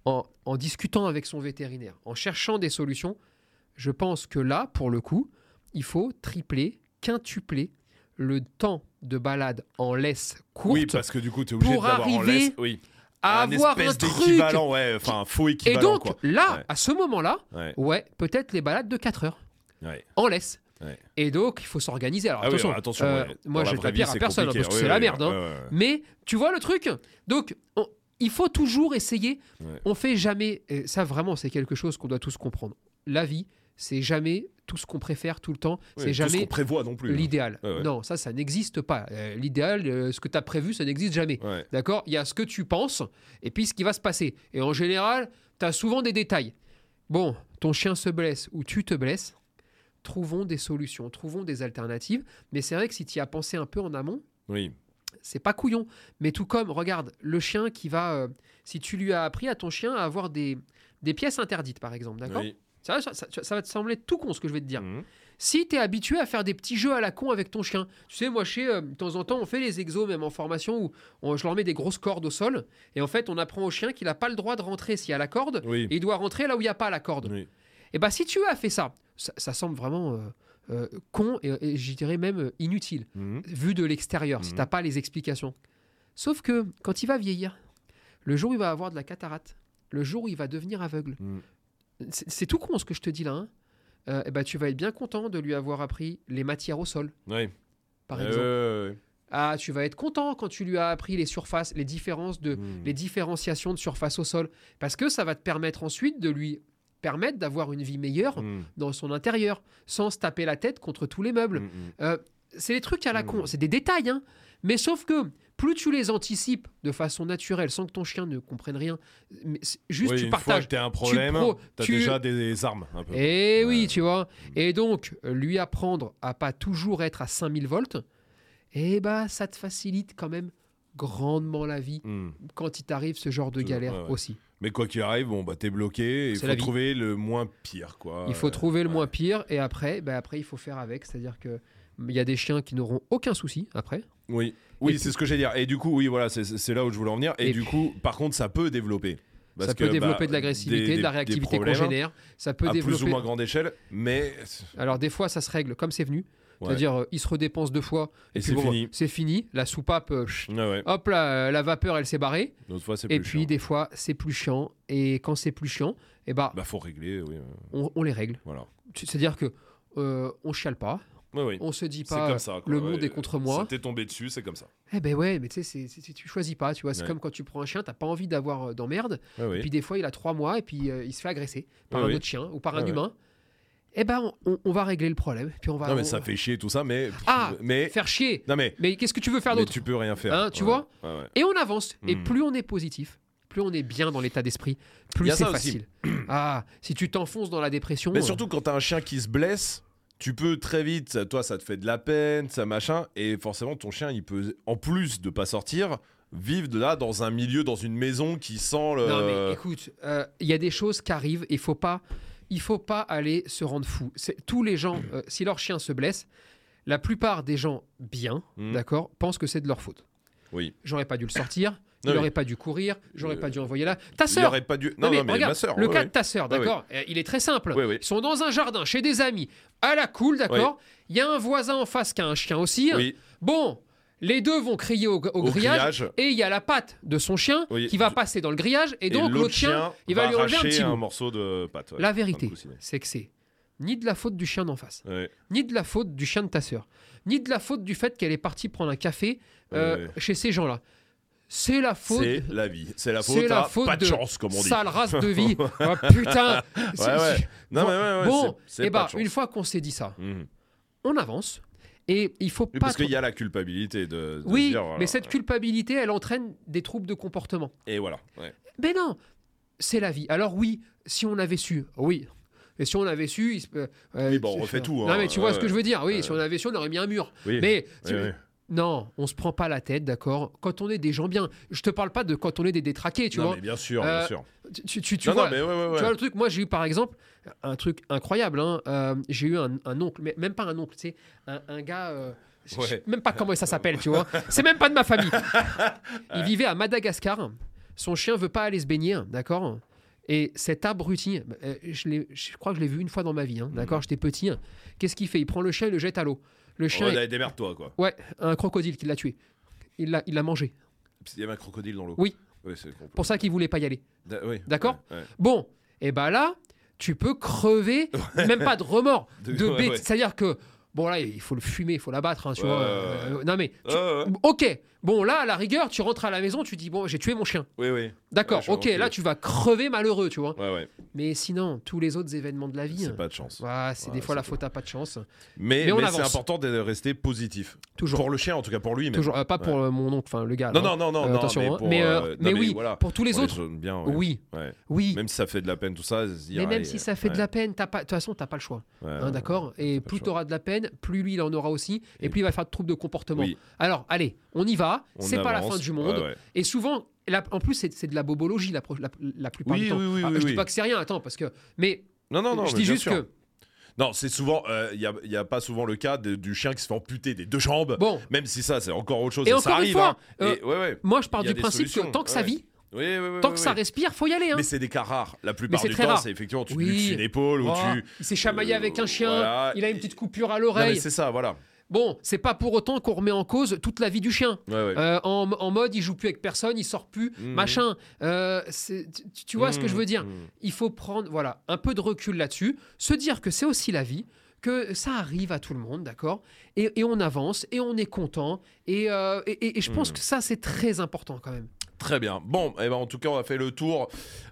en, en discutant avec son vétérinaire, en cherchant des solutions, je pense que là, pour le coup, il faut tripler, quintupler le temps de balade en laisse courte Oui, parce que du coup, tu es obligé d'avoir en arriver laisse. Oui. à un avoir un truc. ouais, enfin, un faux Et équivalent. donc, quoi. là, Ouais. à ce moment-là, Ouais, ouais, peut-être les balades de 4 heures en laisse. Ouais. Et donc, il faut s'organiser. Alors, Ah attention, attention, euh, ouais. moi, je la pas dire vie, à personne, hein, parce que c'est la merde. hein. Mais tu vois le truc Donc, on- il faut toujours essayer. On fait jamais. et ça, vraiment, c'est quelque chose qu'on doit tous comprendre. La vie, c'est jamais tout ce qu'on préfère tout le temps. C'est ce jamais qu'on prévoit non plus. hein. l'idéal. Non, ça, ça n'existe pas. Euh, L'idéal, euh, ce que tu as prévu, ça n'existe jamais. D'accord? Il y a ce que tu penses et puis ce qui va se passer. Et en général, tu as souvent des détails. Bon, ton chien se blesse ou tu te blesses, trouvons des solutions, trouvons des alternatives. Mais c'est vrai que si tu y as pensé un peu en amont, Oui. c'est pas couillon. Mais tout comme, regarde, le chien qui va. euh, si tu lui as appris à ton chien à avoir des, des pièces interdites, par exemple, d'accord Oui. ça, ça- ça- ça va te sembler tout con ce que je vais te dire. Mhm. Si tu es habitué à faire des petits jeux à la con avec ton chien, tu sais, moi, chez, euh, de temps en temps, on fait les exos, même en formation, où on- je leur mets des grosses cordes au sol, et en fait, on apprend au chien qu'il n'a pas le droit de rentrer s'il y a la corde, Oui. et il doit rentrer là où il n'y a pas la corde. Oui. Et bah, si tu as fait ça, ça, ça semble vraiment euh, euh, con, et, et je dirais même euh, inutile, Mhm. vu de l'extérieur, si Mhm. tu n'as pas les explications. Sauf que quand il va vieillir, le jour où il va avoir de la cataracte, le jour où il va devenir aveugle, Mhm. c'est tout con ce que je te dis là, hein. Euh, eh ben, tu vas être bien content de lui avoir appris les matières au sol, Oui. par Ouais, exemple. ouais, ouais. Ah, tu vas être content quand tu lui as appris les surfaces, les différences de, les différenciations de surface au sol, parce que ça va te permettre ensuite de lui permettre d'avoir une vie meilleure Mhm. dans son intérieur, sans se taper la tête contre tous les meubles. Mhm. Euh, c'est des trucs à la con, c'est des détails, hein. Mais sauf que plus tu les anticipes de façon naturelle, sans que ton chien ne comprenne rien, mais juste Oui, tu une fois partages. que t'as un problème, pro- t'as tu- déjà des armes un peu. Eh oui, tu vois. Et donc, lui apprendre à pas toujours être à 5000 volts, eh bah, ça te facilite quand même grandement la vie quand il t'arrive ce genre de galère ouais, ouais. aussi. Mais quoi qu'il arrive, bon, bah, t'es bloqué. Il faut trouver le moins pire, quoi. Il faut trouver le ouais. moins pire et après, bah, après il faut faire avec. C'est-à-dire que il y a des chiens qui n'auront aucun souci après. Oui, oui c'est ce que j'allais dire. Et du coup, oui, voilà, c'est- là où je voulais en venir. Et, Et du puis- coup, par contre, ça peut développer. Parce ça peut que, développer bah, de l'agressivité, de la réactivité problèmes congénère. Ça peut à développer. plus ou moins grande échelle, mais Alors des fois, ça se règle comme c'est venu. Ouais. C'est-à-dire, euh, il se redépense deux fois Et c'est bon, fini. C'est fini. La soupape, euh, ouais, ouais. hop là, euh, la vapeur, elle s'est barrée. D'autres fois, c'est Et puis chiant. des fois, c'est plus chiant. Et quand c'est plus chiant, eh bah, Bah, faut régler, oui. on, on les règle. Voilà. C'est-à-dire que euh, on chiale pas, Oui, oui. on se dit pas comme ça. le ouais. monde est contre moi. Ça t'est tombé dessus, c'est comme ça. Eh ben ouais, mais tu sais, tu choisis pas, tu vois. C'est Ouais. comme quand tu prends un chien, t'as pas envie d'avoir euh, d'emmerde. Ouais. Et puis des fois, il a trois mois et puis euh, il se fait agresser par Ouais, un autre chien ou par un Ouais, ouais. humain. Eh ben, on, va régler le problème. Puis on va non, mais on- ça fait chier tout ça, mais. Ah, mais. faire chier. Non, mais. Mais qu'est-ce que tu veux faire d'autre tu peux rien faire. Hein, tu Ouais, vois ouais, ouais. Et on avance. Et Hmm. plus on est positif, plus on est bien dans l'état d'esprit, plus c'est facile. ah, si tu t'enfonces dans la dépression. Mais euh, surtout quand t'as un chien qui se blesse, tu peux très vite, ça- toi ça te fait de la peine, ça machin, et forcément ton chien il peut, en plus de pas sortir, vivre de là dans un milieu, dans une maison qui sent le. Non mais écoute, euh, il y a des choses qui arrivent. Il faut pas, il faut pas aller se rendre fou. C'est- Tous les gens, euh, si leur chien se blesse, la plupart des gens bien, Hmm. d'accord, pensent que c'est de leur faute. Oui. J'aurais pas dû le sortir. Non, il pas dû courir. J'aurais Euh, pas dû envoyer là. Ta Il sœur. aurait pas dû. Non, Non, mais non, mais regarde, ma le cas de ta sœur, Ouais, d'accord euh, Il est très simple. Oui, oui. Ils sont dans un jardin chez des amis, à la cool, d'accord Il y a un voisin en face qui a un chien aussi. Oui, Bon, les deux vont crier au, au au grillage. grillage. Et il y a la patte de son chien Oui. qui va passer dans le grillage. Et donc l'autre chien, il va lui enlever un arracher petit un bout. morceau de pâte. ouais, La vérité, c'est que c'est ni de la faute du chien d'en face, Ouais, ni de la faute du chien de ta sœur, ni de la faute du fait qu'elle est partie prendre un café euh, Ouais. chez ces gens-là. C'est la faute. C'est la vie. C'est la C'est faute la à faute pas de de chance, comme on dit. Sale race de vie. Oh, putain. Non, Bon, mais bon, et bah, une fois qu'on s'est dit ça, Mhm. on avance. Et il faut Oui, pas. parce qu'il y a la culpabilité de. de Oui, dire, voilà. mais cette culpabilité, elle entraîne des troubles de comportement. Et voilà. ouais. Mais non, c'est la vie. Alors oui, si on avait su, oui. Et si on avait su, il euh, Oui, bon, on refait tout, Non hein. mais tu vois Ouais, ce que je veux dire. Oui, Ouais. si on avait su, on aurait mis un mur. Oui. Mais tu-. Non, on se prend pas la tête, d'accord Quand on est des gens bien. Je te parle pas de quand on est des détraqués, tu non, vois. mais bien sûr, Euh, bien sûr. Tu, tu, tu non, vois, non, mais ouais, ouais, ouais. tu vois le truc, moi j'ai eu par exemple un truc incroyable. hein, euh, j'ai eu un, un oncle, mais même pas un oncle, tu sais, un, un gars. euh, je Ouais. sais même pas comment ça s'appelle, tu vois. C'est même pas de ma famille. Il vivait à Madagascar. Son chien veut pas aller se baigner, d'accord Et cet abruti, euh, je, crois que je l'ai vu une fois dans ma vie, hein, d'accord J'étais petit. hein. Qu'est-ce qu'il fait? Il prend le chien et le jette à l'eau. Le chien, Ouais, est- démerde-toi, quoi. ouais, un crocodile qui l'a tué. Il l'a, il l'a mangé. Il y avait un crocodile dans l'eau. Oui. Oui, c'est Pour ça qu'il voulait pas y aller. D'accord ouais, ouais. Bon, et ben là, tu peux crever, même pas de remords, De- ouais. C'est-à-dire que, bon là, il faut le fumer, il faut l'abattre, hein, tu vois. euh, non mais, tu- ok, bon là, à la rigueur, tu rentres à la maison, tu dis, bon, j'ai tué mon chien. Oui, oui. D'accord, Ouais, je ok, là, tu vas crever malheureux, tu vois. Ouais, ouais. Mais sinon, tous les autres événements de la vie, C'est pas de chance. voilà, c'est Ouais, des fois la faute à pas de chance. Mais, Mais on mais c'est avance. important de rester positif. Toujours. Pour le chien, en tout cas pour lui. Mais Toujours, euh, pas pour euh, mon oncle, enfin le gars. Non, là, non, non, non, Euh, non, attention, mais hein. pour, mais, euh, euh, non, mais mais oui, voilà. pour tous les Pour autres, bien, ouais. oui, Ouais. oui. Même si ça fait de la peine, tout ça. se dire, mais même allez, si ça fait de la peine, t'as pas- de toute façon, t'as pas le choix. ouais, Hein, ouais. D'accord Et plus le tu choix. auras de la peine, plus lui, il en aura aussi. Et, Et- plus il va faire de troubles de comportement. Oui, Alors, allez, on y va. On C'est pas la fin du monde. Ouais, ouais. Et souvent, la- en plus, c'est de la bobologie la, la- la plupart Oui, du temps. oui, oui, Ah, je dis pas que c'est rien, attends, parce que. Mais Non, non, non. je dis juste sûr. que. Non, c'est souvent. Il n'y a, y a pas souvent le cas de- du chien qui se fait amputer des deux jambes. Bon, Même si ça, c'est encore autre chose. Et ça encore une arrive. fois, hein. euh, Et- ouais, moi, je pars du principe que tant que ça vit, Oui, oui, oui, tant que ça respire, faut y aller. Hein. Mais c'est des cas rares. La plupart du temps, rare. c'est effectivement tu Oui. luxes une épaule ou Oh, tu. Il s'est chamaillé Euh, avec un chien, voilà. il a une petite coupure à l'oreille. c'est ça, voilà. Bon, c'est pas pour autant qu'on remet en cause toute la vie du chien. Ouais, ouais. Euh, en, en mode, il joue plus avec personne, il sort plus, Mhm. machin. Euh, tu, tu vois ce que je veux dire? Mmh. Il faut prendre voilà un peu de recul là-dessus, se dire que c'est aussi la vie, que ça arrive à tout le monde, d'accord? Et, et on avance, et on est content, et, euh, et- et- et je pense Mhm. que ça c'est très important quand même. Très bien. Bon, eh ben, en tout cas, on a fait le tour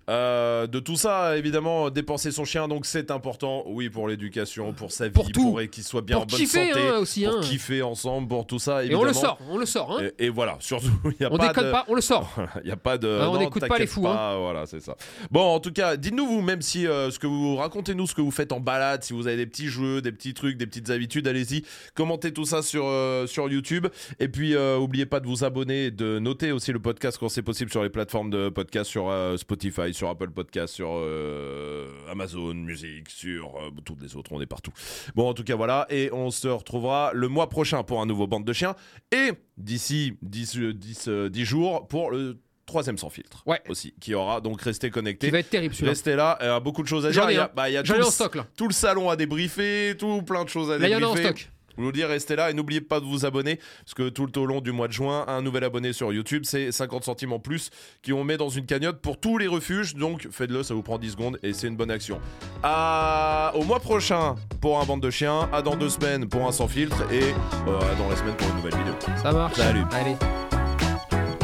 euh, de tout ça. Évidemment, dépenser son chien, donc c'est important. Oui, pour l'éducation, pour sa vie, Pour tout. qu'il soit bien pour en bonne kiffer santé, hein, aussi, pour hein. kiffer ensemble, pour tout ça. et Évidemment. on le sort, on le sort. Hein. Et, et voilà, surtout, il n'y a on pas déconne de... pas, on le sort. Il n'y a pas de. Hein, on n'écoute pas les fous, hein. pas, Voilà, c'est ça. Bon, en tout cas, dites-nous vous, même si euh, ce que vous racontez-nous, ce que vous faites en balade, si vous avez des petits jeux, des petits trucs, des petites habitudes, allez-y, commentez tout ça sur euh, sur YouTube. Et puis, euh, oubliez pas de vous abonner, et de noter aussi le podcast quand c'est possible sur les plateformes de podcast, sur euh, Spotify, sur Apple Podcast, sur euh, Amazon Music, sur euh, toutes les autres. On est partout. Bon, en tout cas, voilà. Et on se retrouvera le mois prochain pour un nouveau bande de chiens. Et d'ici 10, euh, 10, euh, 10 jours pour le troisième sans filtre. Ouais. Aussi. Qui aura donc resté Qui connecté. va être terrible celui-là. Restez là, il y a beaucoup de choses à dire. Il y a, bah, il y a tout, le, en stock là. tout le salon à débriefer, tout plein de choses à Là, il y en a débriefer. en stock. Je vous le dis, restez là et n'oubliez pas de vous abonner parce que tout au long du mois de juin, un nouvel abonné sur YouTube, c'est 50 centimes en plus qui on met dans une cagnotte pour tous les refuges. Donc faites-le, ça vous prend 10 secondes et c'est une bonne action. À... Au mois prochain pour un bande de chiens, à dans deux semaines pour un sans filtre et euh, à dans la semaine pour une nouvelle vidéo. Ça marche. Salut. Allez.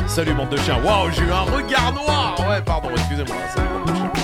Salut bande de chiens. Waouh, j'ai eu un regard noir. Ouais, pardon, excusez-moi. Salut bande de